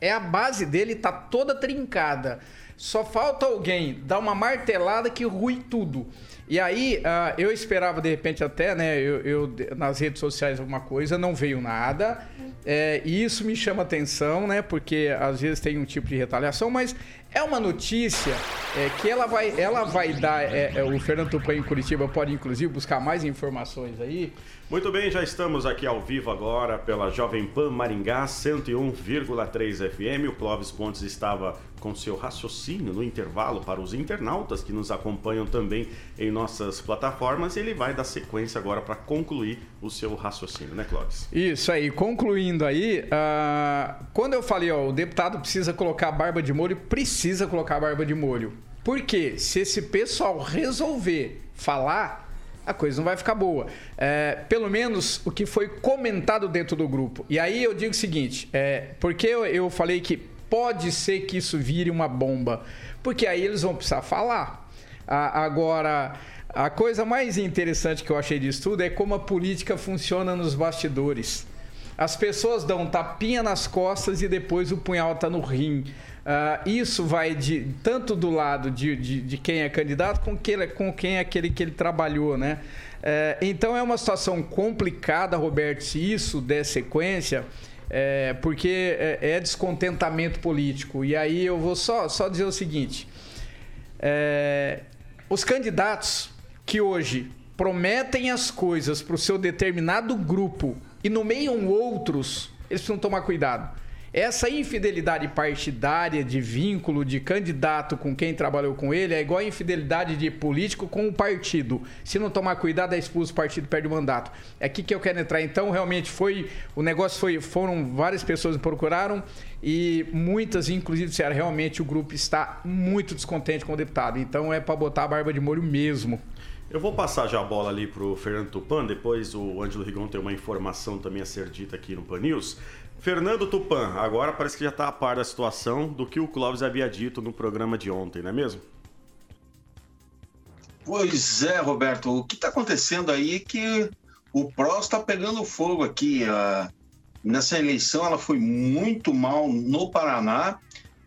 É a base dele tá toda trincada. Só falta alguém dar uma martelada que rui tudo. E aí, ah, eu esperava de repente até, né, eu, eu- nas redes sociais alguma coisa, não veio nada. É, e isso me chama atenção, né, porque às vezes tem um tipo de retaliação, mas é uma notícia é, que ela vai, ela vai dar. é, é, o Fernando Tupan em Curitiba pode inclusive buscar mais informações aí. Muito bem, já estamos aqui ao vivo agora pela Jovem Pan Maringá 101,3 FM. O Clóvis Pontes estava com seu raciocínio no intervalo para os internautas que nos acompanham também em nossas plataformas. Ele vai dar sequência agora para concluir o seu raciocínio, né, Clóvis? Isso aí, concluindo aí, ah, quando eu falei, ó, o deputado precisa colocar barba de molho, precisa colocar barba de molho. Porque se esse pessoal resolver falar, a coisa não vai ficar boa. É, pelo menos o que foi comentado dentro do grupo. E aí eu digo o seguinte: é, porque eu, eu falei que pode ser que isso vire uma bomba? Porque aí eles vão precisar falar. Agora, a coisa mais interessante que eu achei disso tudo é como a política funciona nos bastidores. As pessoas dão um tapinha nas costas e depois o punhal tá no rim. Ah, isso vai de tanto do lado de, de, de quem é candidato com, que, com quem é aquele que ele trabalhou, né? Eh, então é uma situação complicada, Roberto, se isso der sequência, é, porque é, é descontentamento político. E aí eu vou só, só dizer o seguinte: é, os candidatos que hoje prometem as coisas para o seu determinado grupo e nomeiam outros, eles precisam tomar cuidado. Essa infidelidade partidária de vínculo de candidato com quem trabalhou com ele é igual a infidelidade de político com o partido. Se não tomar cuidado, é expulso o partido, perde o mandato. É aqui que eu quero entrar. Então, realmente foi. O negócio foi. Foram várias pessoas que procuraram e muitas, inclusive, disseram realmente o grupo está muito descontente com o deputado. Então é para botar a barba de molho mesmo. Eu vou passar já a bola ali pro Fernando Tupan, depois o Ângelo Rigon tem uma informação também a ser dita aqui no Pan News. Fernando Tupan, agora parece que já está a par da situação do que o Clóvis havia dito no programa de ontem, não é mesmo? Pois é, Roberto. O que está acontecendo aí é que o PROS está pegando fogo aqui. ah, nessa eleição ela foi muito mal no Paraná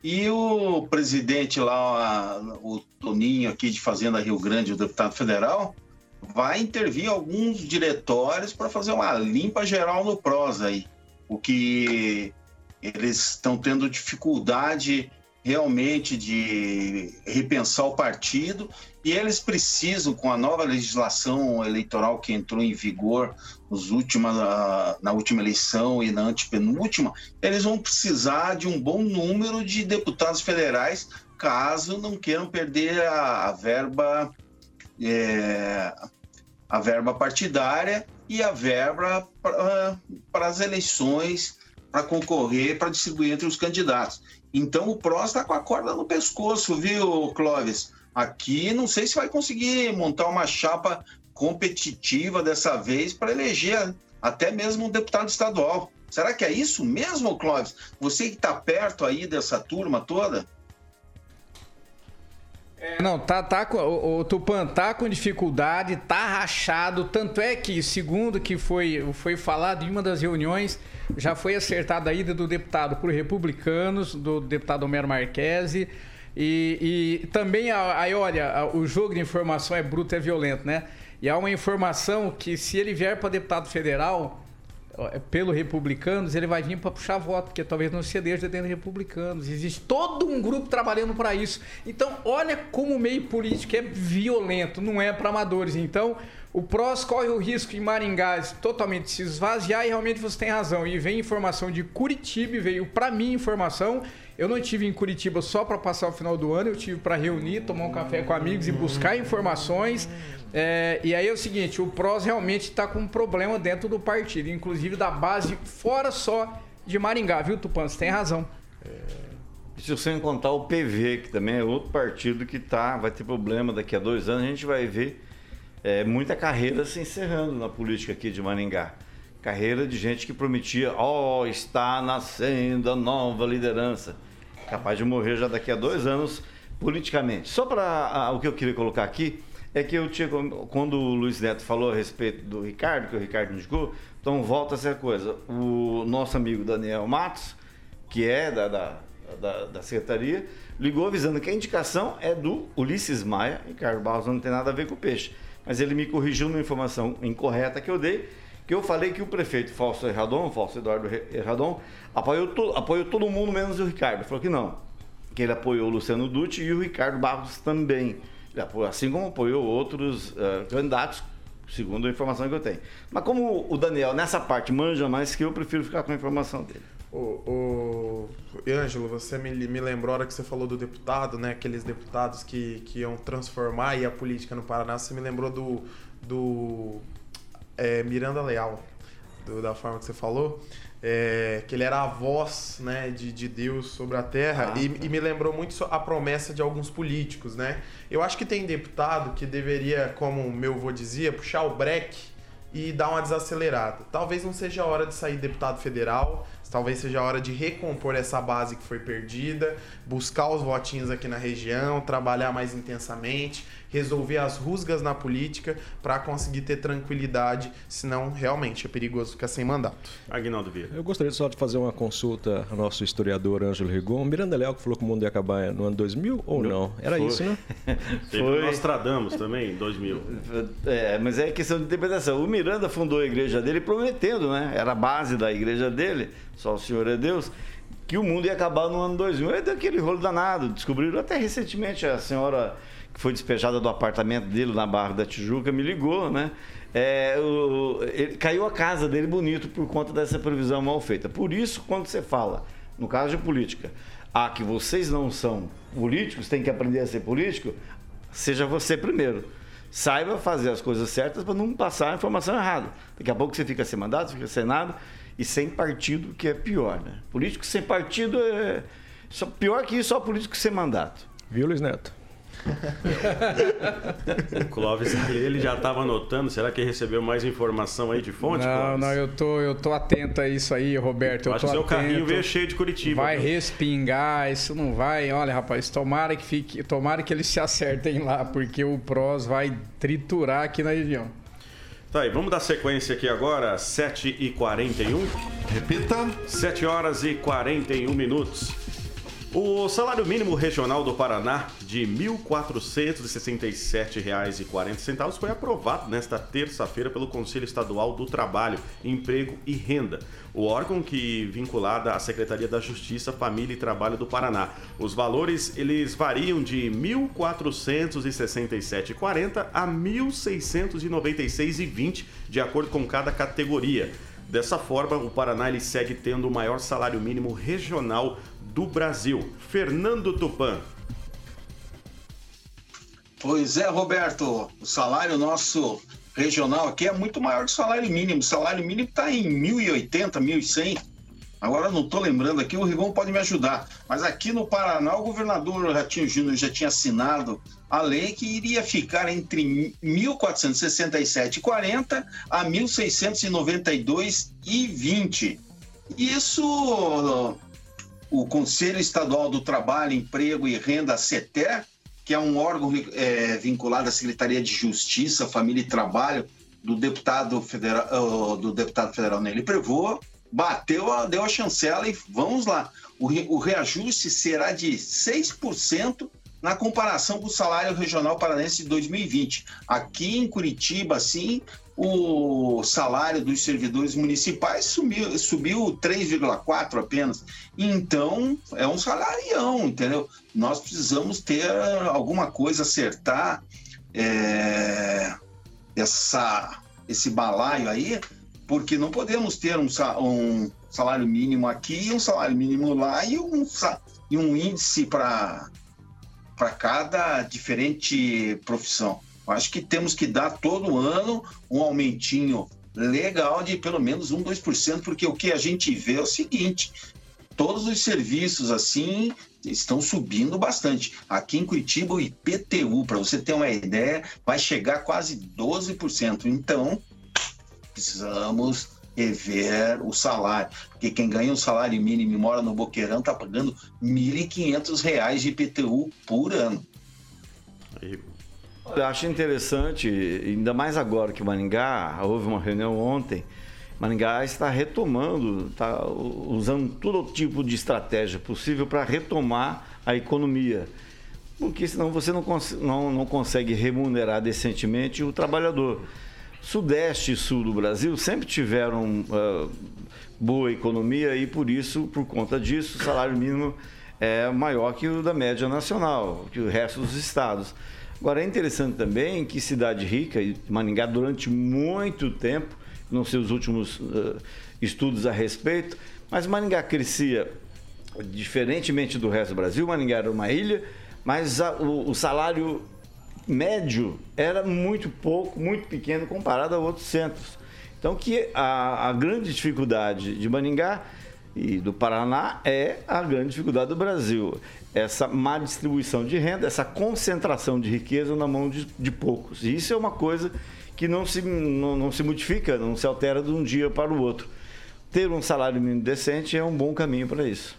e o presidente lá, o Toninho aqui de Fazenda Rio Grande, o deputado federal, vai intervir alguns diretórios para fazer uma limpa geral no PROS aí. O que eles estão tendo dificuldade realmente de repensar o partido e eles precisam, com a nova legislação eleitoral que entrou em vigor nos últimas, ah, na última eleição e na antepenúltima, eles vão precisar de um bom número de deputados federais, caso não queiram perder a, a verba é, a verba partidária e a verba para as eleições, para concorrer, para distribuir entre os candidatos. Então o PROS está com a corda no pescoço, viu, Clóvis? Aqui não sei se vai conseguir montar uma chapa competitiva dessa vez para eleger até mesmo um deputado estadual. Será que é isso mesmo, Clóvis? Você que está perto aí dessa turma toda? Não, tá, tá com, o, o Tupan tá com dificuldade, tá rachado. Tanto é que, segundo que foi, foi falado em uma das reuniões, já foi acertada a ida do deputado por republicanos, do deputado Homero Marquesi. E, e também, aí olha, o jogo de informação é bruto, é violento, né? E há uma informação que se ele vier para deputado federal, pelo republicanos, ele vai vir para puxar voto, porque talvez não se eleja dentro de republicanos. Existe todo um grupo trabalhando para isso. Então, olha como o meio político é violento, não é para amadores. Então, O PROS corre o risco em Maringá totalmente se esvaziar e realmente você tem razão. E vem informação de Curitiba, veio para mim informação. Eu não tive em Curitiba só para passar o final do ano, eu tive para reunir, tomar um café com amigos e buscar informações. É, e aí é o seguinte, o PROS realmente está com um problema dentro do partido, inclusive da base fora só de Maringá, viu, Tupan? Você tem razão. Se você contar o PV, que também é outro partido que tá, vai ter problema daqui a dois anos, a gente vai ver é, muita carreira se encerrando na política aqui de Maringá. Carreira de gente que prometia, ó, oh, está nascendo a nova liderança. Capaz de morrer já daqui a dois anos politicamente. Só para o que eu queria colocar aqui, é que eu tinha, quando o Luiz Neto falou a respeito do Ricardo, que o Ricardo indicou, então volta a ser a coisa. O nosso amigo Daniel Matos, que é da, da, da, da secretaria, ligou avisando que a indicação é do Ulisses Maia, Ricardo Barros não tem nada a ver com o peixe mas ele me corrigiu numa informação incorreta que eu dei, que eu falei que o prefeito Falso Erradon, Falso Eduardo Erradon, apoiou, to, apoiou todo mundo menos o Ricardo. Falou que não, que ele apoiou o Luciano Dutti e o Ricardo Barros também. Apoiou, assim como apoiou outros uh, candidatos, segundo a informação que eu tenho. Mas como o Daniel nessa parte manja mais que eu, prefiro ficar com a informação dele. O, o Ângelo, você me, me lembrou a hora que você falou do deputado, né? Aqueles deputados que, que iam transformar a política no Paraná. Você me lembrou do, do é, Miranda Leal, do, da forma que você falou. É, que ele era a voz né, de, de Deus sobre a terra ah, e, e, me lembrou muito a promessa de alguns políticos, né? Eu acho que tem deputado que deveria, como meu avô dizia, puxar o breque e dar uma desacelerada. Talvez não seja a hora de sair deputado federal, Talvez seja a hora de recompor essa base que foi perdida, buscar os votinhos aqui na região, trabalhar mais intensamente, resolver as rusgas na política para conseguir ter tranquilidade, senão realmente é perigoso ficar sem mandato. Aguinaldo Vieira. Eu gostaria só de fazer uma consulta ao nosso historiador Ângelo Rigon. Miranda Leal que falou que o mundo ia acabar no ano 2000 ou não? Era Foi. isso, né? Foi. Nostradamus também, em 2000. É, mas é questão de interpretação. O Miranda fundou a igreja dele prometendo, né? Era a base da igreja dele, só o Senhor é Deus que o mundo ia acabar no ano 2000. Aí deu aquele rolo danado. Descobriram até recentemente a senhora que foi despejada do apartamento dele na Barra da Tijuca, me ligou, né? É, o, ele, caiu a casa dele bonito por conta dessa previsão mal feita. Por isso, quando você fala, no caso de política, ah, que vocês não são políticos, tem que aprender a ser político, seja você primeiro. Saiba fazer as coisas certas para não passar a informação errada. Daqui a pouco você fica sem mandato, fica sem nada e sem partido, que é pior, né? Político sem partido é. Só, pior que isso, só político sem mandato. Viu, Luiz Neto? o Clóvis ele já estava anotando. Será que recebeu mais informação aí de fonte? Não, Clóvis? não, eu tô, eu tô atento a isso aí, Roberto. Eu acho que seu carrinho veio cheio de Curitiba. Vai viu? respingar, isso não vai. Olha, rapaz, tomara que fique, tomara que eles se acertem lá, porque o PROS vai triturar aqui na região. Tá aí, vamos dar sequência aqui agora, 7h41. Repita. 7 horas e 41 minutos. O salário mínimo regional do Paraná de R$ 1.467,40 foi aprovado nesta terça-feira pelo Conselho Estadual do Trabalho, Emprego e Renda, o órgão que vinculada à Secretaria da Justiça, Família e Trabalho do Paraná. Os valores eles variam de R$ 1.467,40 a R$ 1.696,20 de acordo com cada categoria. Dessa forma, o Paraná ele segue tendo o maior salário mínimo regional do Brasil. Fernando Tupan. Pois é, Roberto, o salário nosso regional aqui é muito maior que o salário mínimo. O salário mínimo está em 1.080, 1.100. Agora não estou lembrando aqui, o Rigon pode me ajudar. Mas aqui no Paraná, o governador Ratinho Júnior já tinha assinado a lei que iria ficar entre 1.467,40 a 1.692,20. Isso o Conselho Estadual do Trabalho, Emprego e Renda, CETER, que é um órgão é, vinculado à Secretaria de Justiça, Família e Trabalho do deputado federal, do deputado federal Nelly Prevô, bateu, deu a chancela e vamos lá. O, o reajuste será de 6% na comparação com o salário regional paranense de 2020. Aqui em Curitiba, assim, o salário dos servidores municipais subiu, subiu 3,4 apenas. Então, é um salarião, entendeu? Nós precisamos ter alguma coisa, acertar. É... essa, esse balaio aí, porque não podemos ter um, um salário mínimo aqui, um salário mínimo lá e um, e um índice para cada diferente profissão. Acho que temos que dar todo ano um aumentinho legal de pelo menos 1, 2%, porque o que a gente vê é o seguinte: todos os serviços assim estão subindo bastante. Aqui em Curitiba, o IPTU, para você ter uma ideia, vai chegar a quase 12%. Então, precisamos rever o salário, porque quem ganha um salário mínimo e mora no Boqueirão está pagando R$ 1.500 de IPTU por ano. Acho interessante, ainda mais agora que Maringá, houve uma reunião ontem, Maringá está retomando, está usando todo tipo de estratégia possível para retomar a economia. Porque senão você não, não, não consegue remunerar decentemente o trabalhador. Sudeste e Sul do Brasil sempre tiveram uh, boa economia e por isso, por conta disso, o salário mínimo é maior que o da média nacional, que o resto dos estados. Agora é interessante também que cidade rica, e Maningá durante muito tempo, não sei os últimos uh, estudos a respeito, mas Maningá crescia diferentemente do resto do Brasil, Maningá era uma ilha, mas a, o, o salário médio era muito pouco, muito pequeno comparado a outros centros. Então que a, a grande dificuldade de Maningá e do Paraná é a grande dificuldade do Brasil. Essa má distribuição de renda, essa concentração de riqueza na mão de, de poucos. E isso é uma coisa que não se, não, não, se modifica, não se altera de um dia para o outro. Ter um salário mínimo decente é um bom caminho para isso.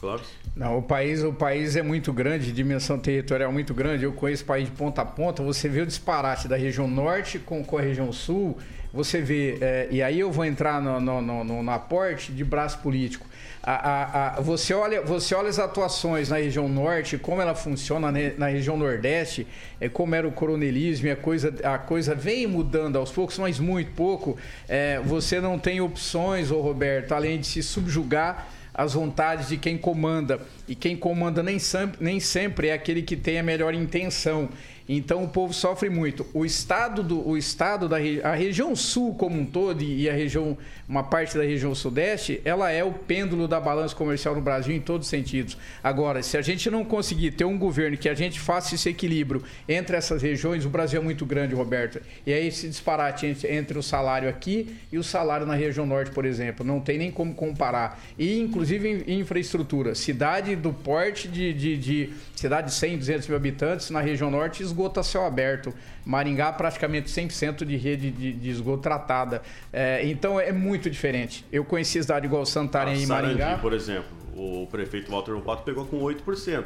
Claro. Não, o país, o país é muito grande, dimensão territorial muito grande. Eu conheço o país de ponta a ponta. Você vê o disparate da região norte com, com a região sul. Você vê, é, e aí eu vou entrar no, no, no, no aporte de braço político. A, a, a, você, olha, você olha as atuações na região norte, como ela funciona na região nordeste, é, como era o coronelismo, a coisa, a coisa vem mudando aos poucos, mas muito pouco. É, você não tem opções, ô Roberto, além de se subjugar as vontades de quem comanda. E quem comanda nem, nem sempre é aquele que tem a melhor intenção. Então o povo sofre muito. O estado do o estado da a região sul como um todo e a região uma parte da região sudeste, ela é o pêndulo da balança comercial no Brasil em todos os sentidos. Agora, se a gente não conseguir ter um governo que a gente faça esse equilíbrio entre essas regiões, o Brasil é muito grande, Roberto. E é esse disparate entre, o salário aqui e o salário na região norte, por exemplo, não tem nem como comparar. E inclusive em infraestrutura, cidade do porte de, de, de cidade de 100, 200 mil habitantes na região norte esgoto a céu aberto. Maringá, praticamente 100% de rede de, de esgoto tratada. É, então é muito diferente. Eu conheci cidade igual Santarém e Maringá. por exemplo, o prefeito Walter Ropato pegou com 8%.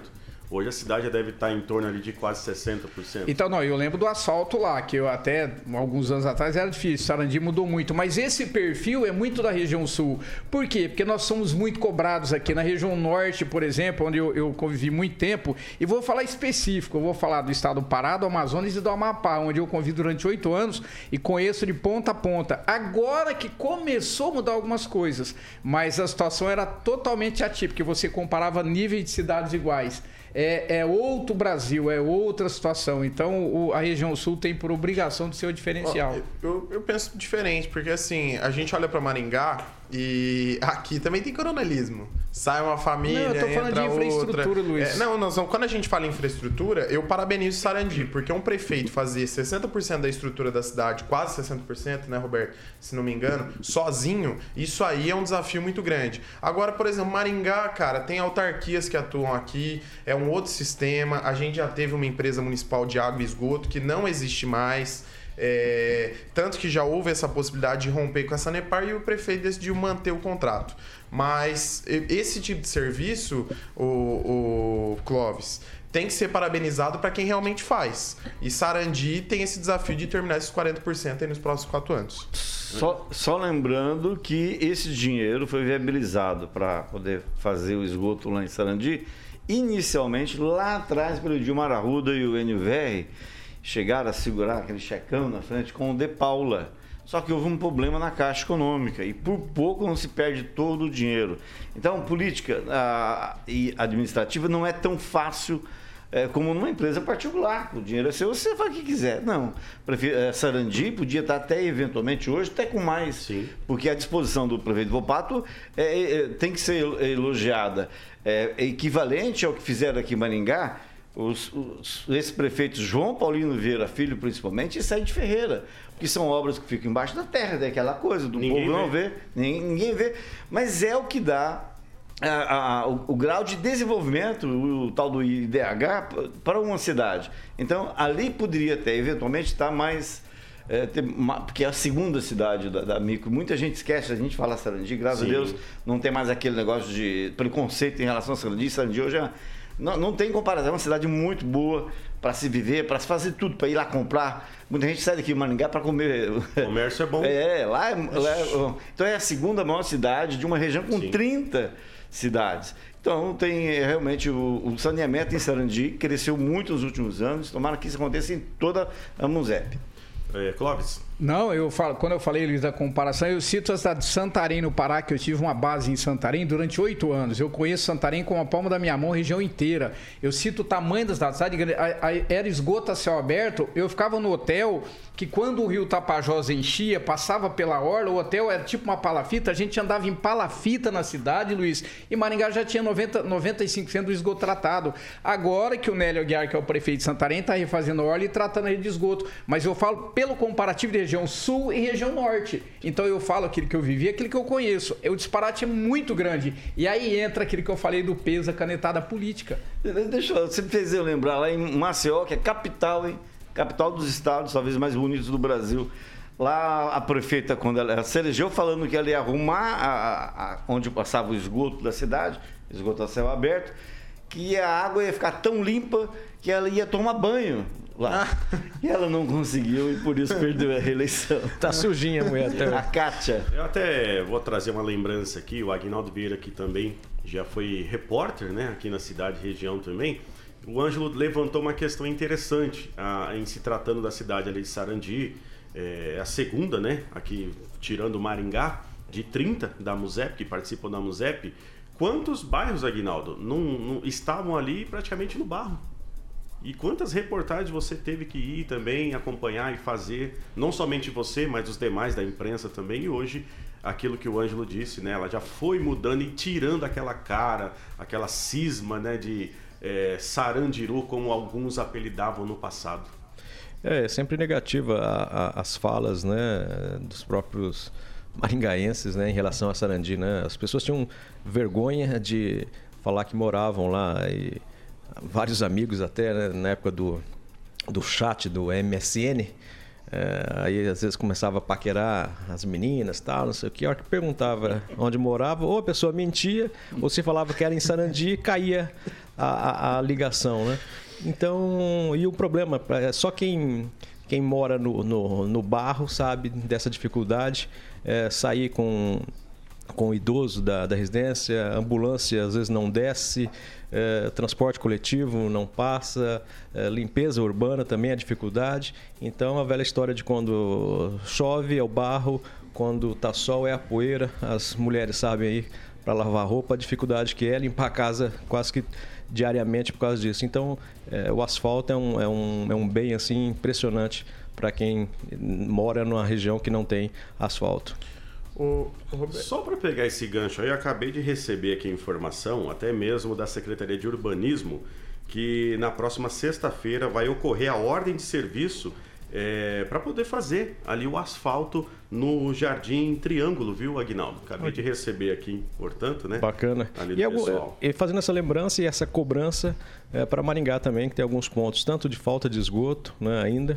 Hoje a cidade já deve estar em torno ali de quase 60%. Então, não, eu lembro do asfalto lá, que eu até alguns anos atrás era difícil, Sarandi mudou muito, mas esse perfil é muito da região sul. Por quê? Porque nós somos muito cobrados aqui na região norte, por exemplo, onde eu, eu convivi muito tempo, e vou falar específico, eu vou falar do estado do Pará, do Amazonas e do Amapá, onde eu convivi durante oito anos e conheço de ponta a ponta. Agora que começou a mudar algumas coisas, mas a situação era totalmente atípica, você comparava níveis de cidades iguais é, é outro Brasil, é outra situação. Então o, a região sul tem por obrigação de ser o diferencial. Eu, eu penso diferente, porque assim, a gente olha para Maringá e aqui também tem coronelismo. Sai uma família, não, eu tô falando entra de infraestrutura, outra. Luiz. É, não, nós, quando a gente fala em infraestrutura, eu parabenizo o Sarandi, porque um prefeito fazer 60% da estrutura da cidade, quase 60%, né, Roberto? Se não me engano, sozinho, isso aí é um desafio muito grande. Agora, por exemplo, Maringá, cara, tem autarquias que atuam aqui, é um outro sistema. A gente já teve uma empresa municipal de água e esgoto que não existe mais. É, tanto que já houve essa possibilidade de romper com essa Nepar e o prefeito decidiu manter o contrato. Mas esse tipo de serviço, o, o Clóvis, tem que ser parabenizado para quem realmente faz. E Sarandi tem esse desafio de terminar esses 40% aí nos próximos quatro anos. Só, só lembrando que esse dinheiro foi viabilizado para poder fazer o esgoto lá em Sarandi, inicialmente lá atrás pelo Dilmar Arruda e o NVR chegaram a segurar aquele checão na frente com o De Paula. Só que houve um problema na Caixa Econômica e por pouco não se perde todo o dinheiro. Então, política e administrativa não é tão fácil é, como numa empresa particular. O dinheiro é seu, você faz o que quiser. Não. Prefe- é, Sarandi podia estar até eventualmente hoje, até com mais. Sim. Porque a disposição do prefeito Volpato é, é, tem que ser elogiada. É, equivalente ao que fizeram aqui em Maringá, os, os, esses prefeitos João Paulino Vieira Filho, principalmente, e Said Ferreira. Porque são obras que ficam embaixo da terra, daquela coisa, do Ninguém povo não vê. vê, ninguém, ninguém vê. Mas é o que dá a- a- o, o grau de desenvolvimento, o, tal do IDH, para uma cidade. Então, ali poderia ter, eventualmente, estar mais. é, ter porque é a segunda cidade da, da Mico. Muita gente esquece, a gente fala Sarandi, graças Sim. a Deus, não tem mais aquele negócio de preconceito em relação a Sarandi. Sarandi hoje é, não, não tem comparação, é uma cidade muito boa para se viver, para se fazer tudo, para ir lá comprar. Muita gente sai daqui de Maringá para comer. Comércio é bom. É, lá, é- lá é- então é a segunda maior cidade de uma região com Sim. 30 cidades. Então tem é, realmente o, o saneamento em Sarandi cresceu muito nos últimos anos. Tomara que isso aconteça em toda a Musep. É, Clóvis, Não, eu falo, quando eu falei, Luiz, da comparação, eu cito a cidade de Santarém, no Pará, que eu tive uma base em Santarém durante oito anos. Eu conheço Santarém com a palma da minha mão, região inteira. Eu cito o tamanho da cidade, era esgoto a céu aberto. Eu ficava no hotel que quando o rio Tapajós enchia, passava pela orla, o hotel era tipo uma palafita, a gente andava em palafita na cidade, Luiz, e Maringá já tinha 90, 95% do esgoto tratado. Agora que o Nélio Aguiar, que é o prefeito de Santarém, está refazendo a orla e tratando rede de esgoto. Mas eu falo pelo comparativo de região sul e região norte. Então eu falo aquilo que eu vivi, aquilo que eu conheço. O disparate é muito grande. E aí entra aquilo que eu falei do peso, a canetada política. Deixa eu, você fez eu lembrar lá em Maceió, que é capital, hein? Capital dos estados, talvez mais bonitos do Brasil. Lá a prefeita, quando ela se elegeu, falando que ela ia arrumar a- a- onde passava o esgoto da cidade, esgoto a céu aberto, que a água ia ficar tão limpa que ela ia tomar banho lá. E ela não conseguiu e por isso perdeu a reeleição. Tá sujinha a mulher até. A Kátia. eu até vou trazer uma lembrança aqui. O Agnaldo Vieira aqui também já foi repórter, né? Aqui na cidade e região também. O Ângelo levantou uma questão interessante ah, em se tratando da cidade ali de Sarandi. É a segunda, né? Aqui tirando Maringá, de 30 da MUSEP, que participam da MUSEP. Quantos bairros, Aguinaldo, não, não- estavam ali praticamente no barro? E quantas reportagens você teve que ir também acompanhar e fazer, não somente você, mas os demais da imprensa também. E hoje, aquilo que o Ângelo disse, né? Ela já foi mudando e tirando aquela cara, aquela cisma, né? De eh, sarandiru, como alguns apelidavam no passado. É sempre negativa a- a- as falas né, dos próprios maringaenses né, em relação a Sarandi. Né? As pessoas tinham vergonha de falar que moravam lá. E vários amigos até né, na época do, do chat do MSN. é, aí às vezes começava a paquerar as meninas tal, não sei o que. A hora que perguntava onde morava, ou a pessoa mentia, ou se falava que era em Sarandi caía a, a- a ligação, né? Então, e o problema, é só quem, quem mora no, no, no barro sabe dessa dificuldade. É, sair com, com o idoso da, da residência, ambulância às vezes não desce, é, transporte coletivo não passa, é, limpeza urbana também é dificuldade. Então, a velha história de quando chove é o barro, quando tá sol é a poeira. As mulheres sabem aí para lavar roupa a dificuldade que é limpar a casa quase que diariamente por causa disso. Então, é, o asfalto é um, é, um, é um bem assim impressionante para quem mora numa região que não tem asfalto. O. Só para pegar esse gancho aí, eu acabei de receber aqui a informação, até mesmo da Secretaria de Urbanismo, que na próxima sexta-feira vai ocorrer a ordem de serviço para poder fazer ali o asfalto no Jardim Triângulo, viu, Aguinaldo? Acabei de receber aqui, portanto, né? Bacana. Ali E, pessoal. e fazendo essa lembrança e essa cobrança para Maringá também, que tem alguns pontos, tanto de falta de esgoto né, ainda,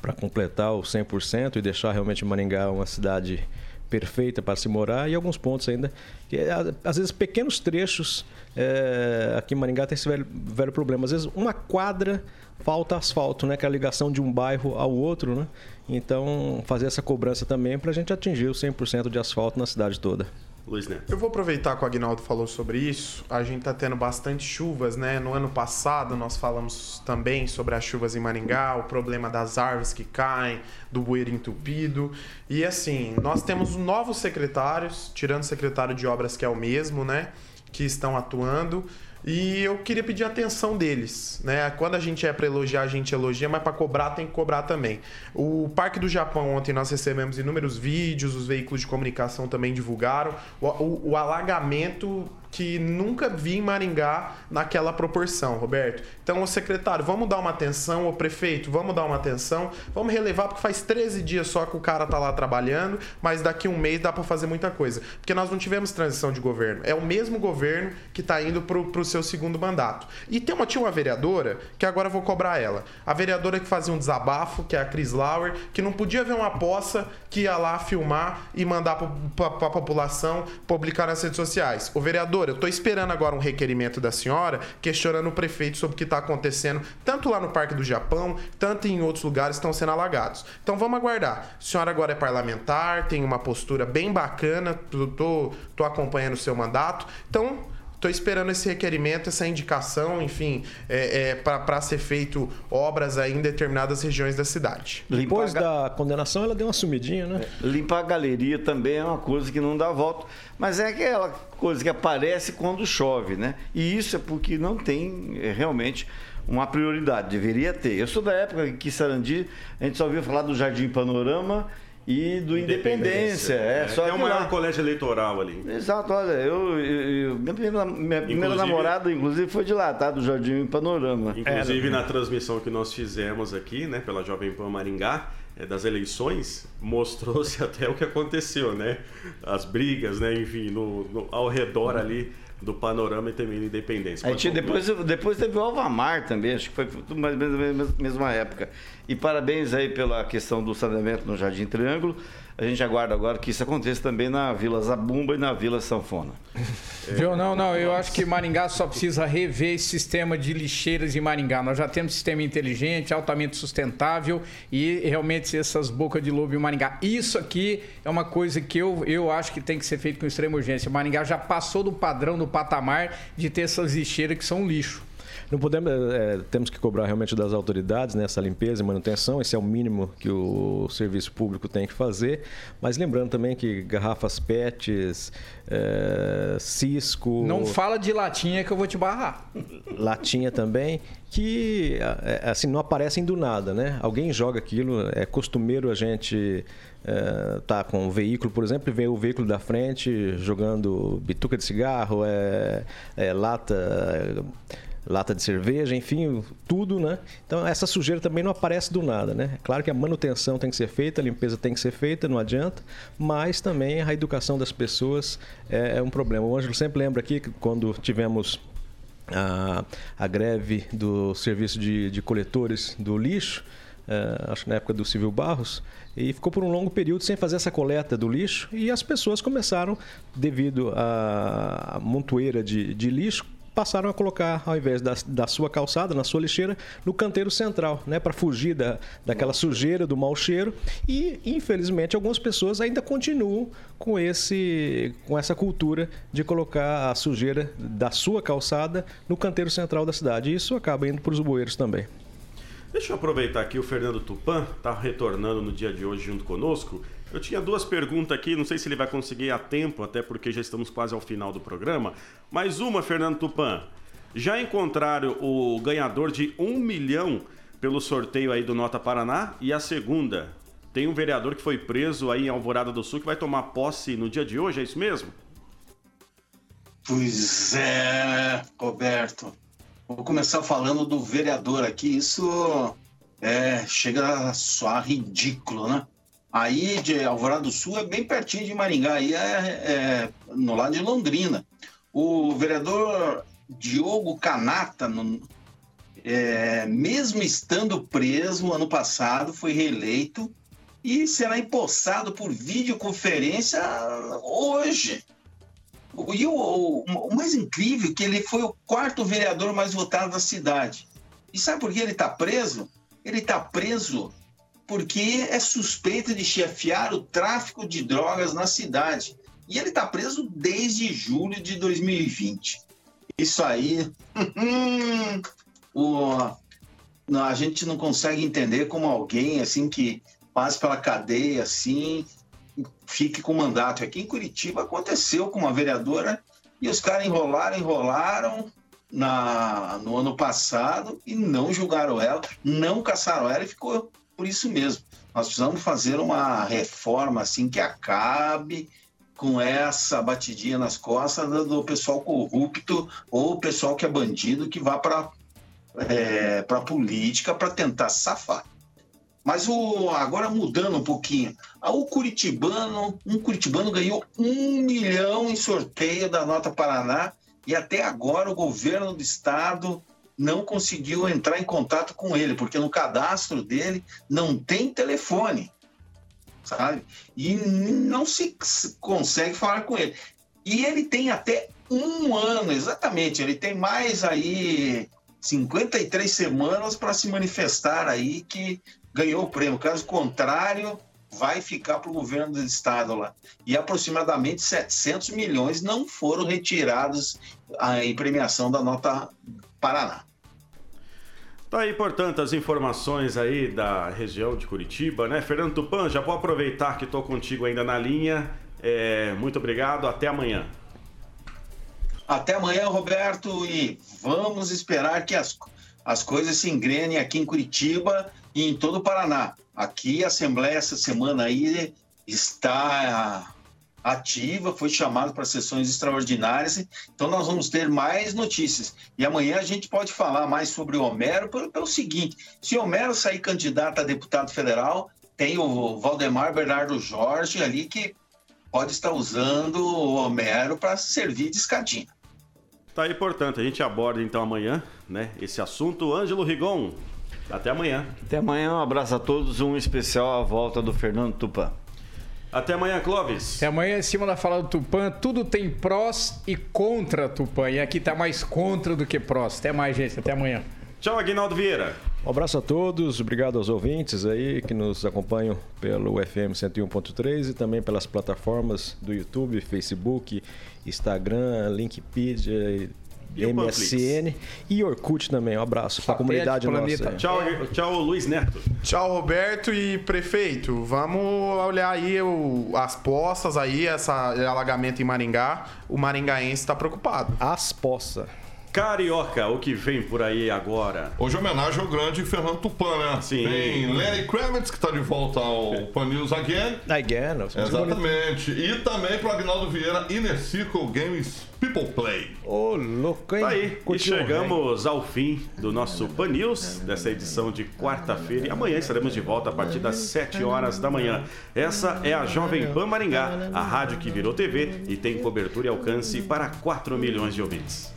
para completar o 100% e deixar realmente Maringá uma cidade perfeita para se morar, e alguns pontos ainda, que é, às vezes pequenos trechos, é, aqui em Maringá tem esse velho, velho problema. Às vezes uma quadra falta asfalto, né? Que é a ligação de um bairro ao outro, né? Então, fazer essa cobrança também para a gente atingir o 100% de asfalto na cidade toda. Luiz Neto. Eu vou aproveitar que o Agnaldo falou sobre isso. A gente tá tendo bastante chuvas, né? No ano passado nós falamos também sobre as chuvas em Maringá, o problema das árvores que caem, do bueiro entupido. E assim, nós temos novos secretários, tirando o secretário de obras que é o mesmo, né? Que estão atuando. E eu queria pedir a atenção deles, né? Quando a gente é para elogiar, a gente elogia, mas para cobrar tem que cobrar também. O Parque do Japão ontem nós recebemos inúmeros vídeos, os veículos de comunicação também divulgaram o, o, o alagamento que nunca vi em Maringá naquela proporção, Roberto. Então, o secretário, vamos dar uma atenção, o prefeito, vamos dar uma atenção, vamos relevar, porque faz 13 dias só que o cara tá lá trabalhando, mas daqui um mês dá para fazer muita coisa. Porque nós não tivemos transição de governo. É o mesmo governo que tá indo pro, pro seu segundo mandato. E tem uma, tinha uma vereadora, que agora eu vou cobrar ela. A vereadora que fazia um desabafo, que é a Cris Lauer, que não podia ver uma poça que ia lá filmar e mandar para a população publicar nas redes sociais. O vereador eu estou esperando agora um requerimento da senhora questionando o prefeito sobre o que está acontecendo, tanto lá no Parque do Japão, tanto em outros lugares que estão sendo alagados. Então vamos aguardar. A senhora agora é parlamentar, tem uma postura bem bacana, tô, tô acompanhando o seu mandato. Então Estou esperando esse requerimento, essa indicação, enfim, é, é para ser feito obras aí em determinadas regiões da cidade. Depois da condenação, ela deu uma sumidinha, né? É, limpar a galeria também é uma coisa que não dá volta, mas é aquela coisa que aparece quando chove, né? E isso é porque não tem é, realmente uma prioridade, deveria ter. Eu sou da época que Sarandi, a gente só ouvia falar do Jardim Panorama e do Independência. Independência é, é, só é o maior lá. colégio eleitoral ali. Exato, olha, eu, eu, eu minha primeira, minha primeira namorada, inclusive, foi de lá, tá? Do Jardim Panorama. Inclusive, é, na transmissão que nós fizemos aqui, né, pela Jovem Pan Maringá, é, das eleições, mostrou-se até o que aconteceu, né? As brigas, né? Enfim, no, no ao redor ali do panorama e também da independência. Aí tinha, depois, depois teve o Alvamar também, acho que foi tudo mais ou menos mesma época. E parabéns aí pela questão do saneamento no Jardim Triângulo. A gente aguarda agora que isso aconteça também na Vila Zabumba e na Vila Sanfona. Viu? Não, não, eu acho que Maringá só precisa rever esse sistema de lixeiras em Maringá. Nós já temos sistema inteligente, altamente sustentável e realmente essas bocas de lobo em Maringá. Isso aqui é uma coisa que eu, eu acho que tem que ser feito com extrema urgência. Maringá já passou do padrão, do patamar de ter essas lixeiras que são lixo. Não podemos, é, temos que cobrar realmente das autoridades nessa né, limpeza e manutenção, esse é o mínimo que o serviço público tem que fazer. Mas lembrando também que garrafas PETs, é, Cisco. Não fala de latinha que eu vou te barrar. Latinha também, que é, assim não aparecem do nada, né? Alguém joga aquilo, é costumeiro a gente é, tá com um veículo, por exemplo, e vem o veículo da frente jogando bituca de cigarro, é, é lata lata de cerveja, enfim, tudo, né? Então essa sujeira também não aparece do nada, né? É claro que a manutenção tem que ser feita, a limpeza tem que ser feita, não adianta, mas também a educação das pessoas é, é um problema. O Ângelo sempre lembra aqui que quando tivemos a, a greve do serviço de, de coletores do lixo, é, acho que na época do Civil Barros, e ficou por um longo período sem fazer essa coleta do lixo e as pessoas começaram, devido à montoeira de, de lixo, passaram a colocar, ao invés da, da sua calçada, na sua lixeira, no canteiro central, né, para fugir da, daquela sujeira, do mau cheiro. E, infelizmente, algumas pessoas ainda continuam com, esse, com essa cultura de colocar a sujeira da sua calçada no canteiro central da cidade. E isso acaba indo para os bueiros também. Deixa eu aproveitar aqui, o Fernando Tupan está retornando no dia de hoje junto conosco. Eu tinha duas perguntas aqui, não sei se ele vai conseguir a tempo, até porque já estamos quase ao final do programa. Mais uma, Fernando Tupan. Já encontraram o ganhador de um milhão pelo sorteio aí do Nota Paraná? E a segunda, tem um vereador que foi preso aí em Alvorada do Sul que vai tomar posse no dia de hoje, é isso mesmo? Pois é, Roberto. Vou começar falando do vereador aqui. Isso é, chega a soar ridículo, né? Aí de Alvorada do Sul é bem pertinho de Maringá, aí é, é no lado de Londrina. O vereador Diogo Canata, no, é, mesmo estando preso ano passado, foi reeleito e será empossado por videoconferência hoje. E o, o, o, mais incrível é que ele foi o quarto vereador mais votado da cidade. E sabe por que ele está preso? Ele está preso porque é suspeito de chefiar o tráfico de drogas na cidade. E ele está preso desde julho de 2020. Isso aí. o, a gente não consegue entender como alguém assim que passe pela cadeia assim fique com mandato. Aqui em Curitiba aconteceu com uma vereadora e os caras enrolaram, enrolaram na, no ano passado e não julgaram ela, não caçaram ela e ficou por isso mesmo. Nós precisamos fazer uma reforma assim que acabe com essa batidinha nas costas do pessoal corrupto ou pessoal que é bandido que vá para é, para política para tentar safar. Mas o, agora mudando um pouquinho, o Curitibano, um Curitibano ganhou um milhão em sorteio da Nota Paraná e até agora o governo do estado não conseguiu entrar em contato com ele, porque no cadastro dele não tem telefone, sabe? E não se consegue falar com ele. E ele tem até um ano, exatamente, ele tem mais aí 53 semanas para se manifestar aí que ganhou o prêmio. Caso contrário, vai ficar para o governo do estado lá. E aproximadamente 700 milhões não foram retirados em premiação da nota Paraná. Tá aí, portanto, as informações aí da região de Curitiba, né? Fernando Tupan, já vou aproveitar que estou contigo ainda na linha. É, muito obrigado, até amanhã. Até amanhã, Roberto, e vamos esperar que as, as coisas se engrenem aqui em Curitiba e em todo o Paraná. Aqui a Assembleia essa semana aí está ativa, foi chamado para sessões extraordinárias, então nós vamos ter mais notícias. E amanhã a gente pode falar mais sobre o Homero pelo, pelo seguinte: se o Homero sair candidato a deputado federal, tem o Valdemar Bernardo Jorge ali que pode estar usando o Homero para servir de escadinha. Tá aí, portanto, a gente aborda então amanhã, né, esse assunto. Ângelo Rigon, até amanhã. Até amanhã, um abraço a todos, um especial à volta do Fernando Tupan. Até amanhã, Clóvis. Até amanhã, em cima da fala do Tupã, tudo tem prós e contra Tupã. E aqui tá mais contra do que prós. Até mais, gente. Até amanhã. Tchau, Aguinaldo Vieira. Um abraço a todos, obrigado aos ouvintes aí que nos acompanham pelo FM 101.3 e também pelas plataformas do YouTube, Facebook, Instagram, Linkpedia e MSN e Orkut também. Um abraço para a comunidade nossa. Tchau, tchau, Luiz Neto. Tchau, Roberto e prefeito. Vamos olhar aí o, as poças aí, esse alagamento em Maringá. O maringaense está preocupado. As poças. Carioca, o que vem por aí agora? Hoje homenagem ao grande Fernando Tupan, né? Sim. Tem Lenny Kravitz, que está de volta ao Pan News Again. Again, Exatamente. E também para o Agnaldo Vieira, Inner Circle Games People Play. Ô, louco, hein? Tá aí, e Continua, chegamos ao fim do nosso Pan News, dessa edição de quarta-feira. E amanhã estaremos de volta a partir das 7 horas da manhã. Essa é a Jovem Pan Maringá, a rádio que virou TV e tem cobertura e alcance para 4 milhões de ouvintes.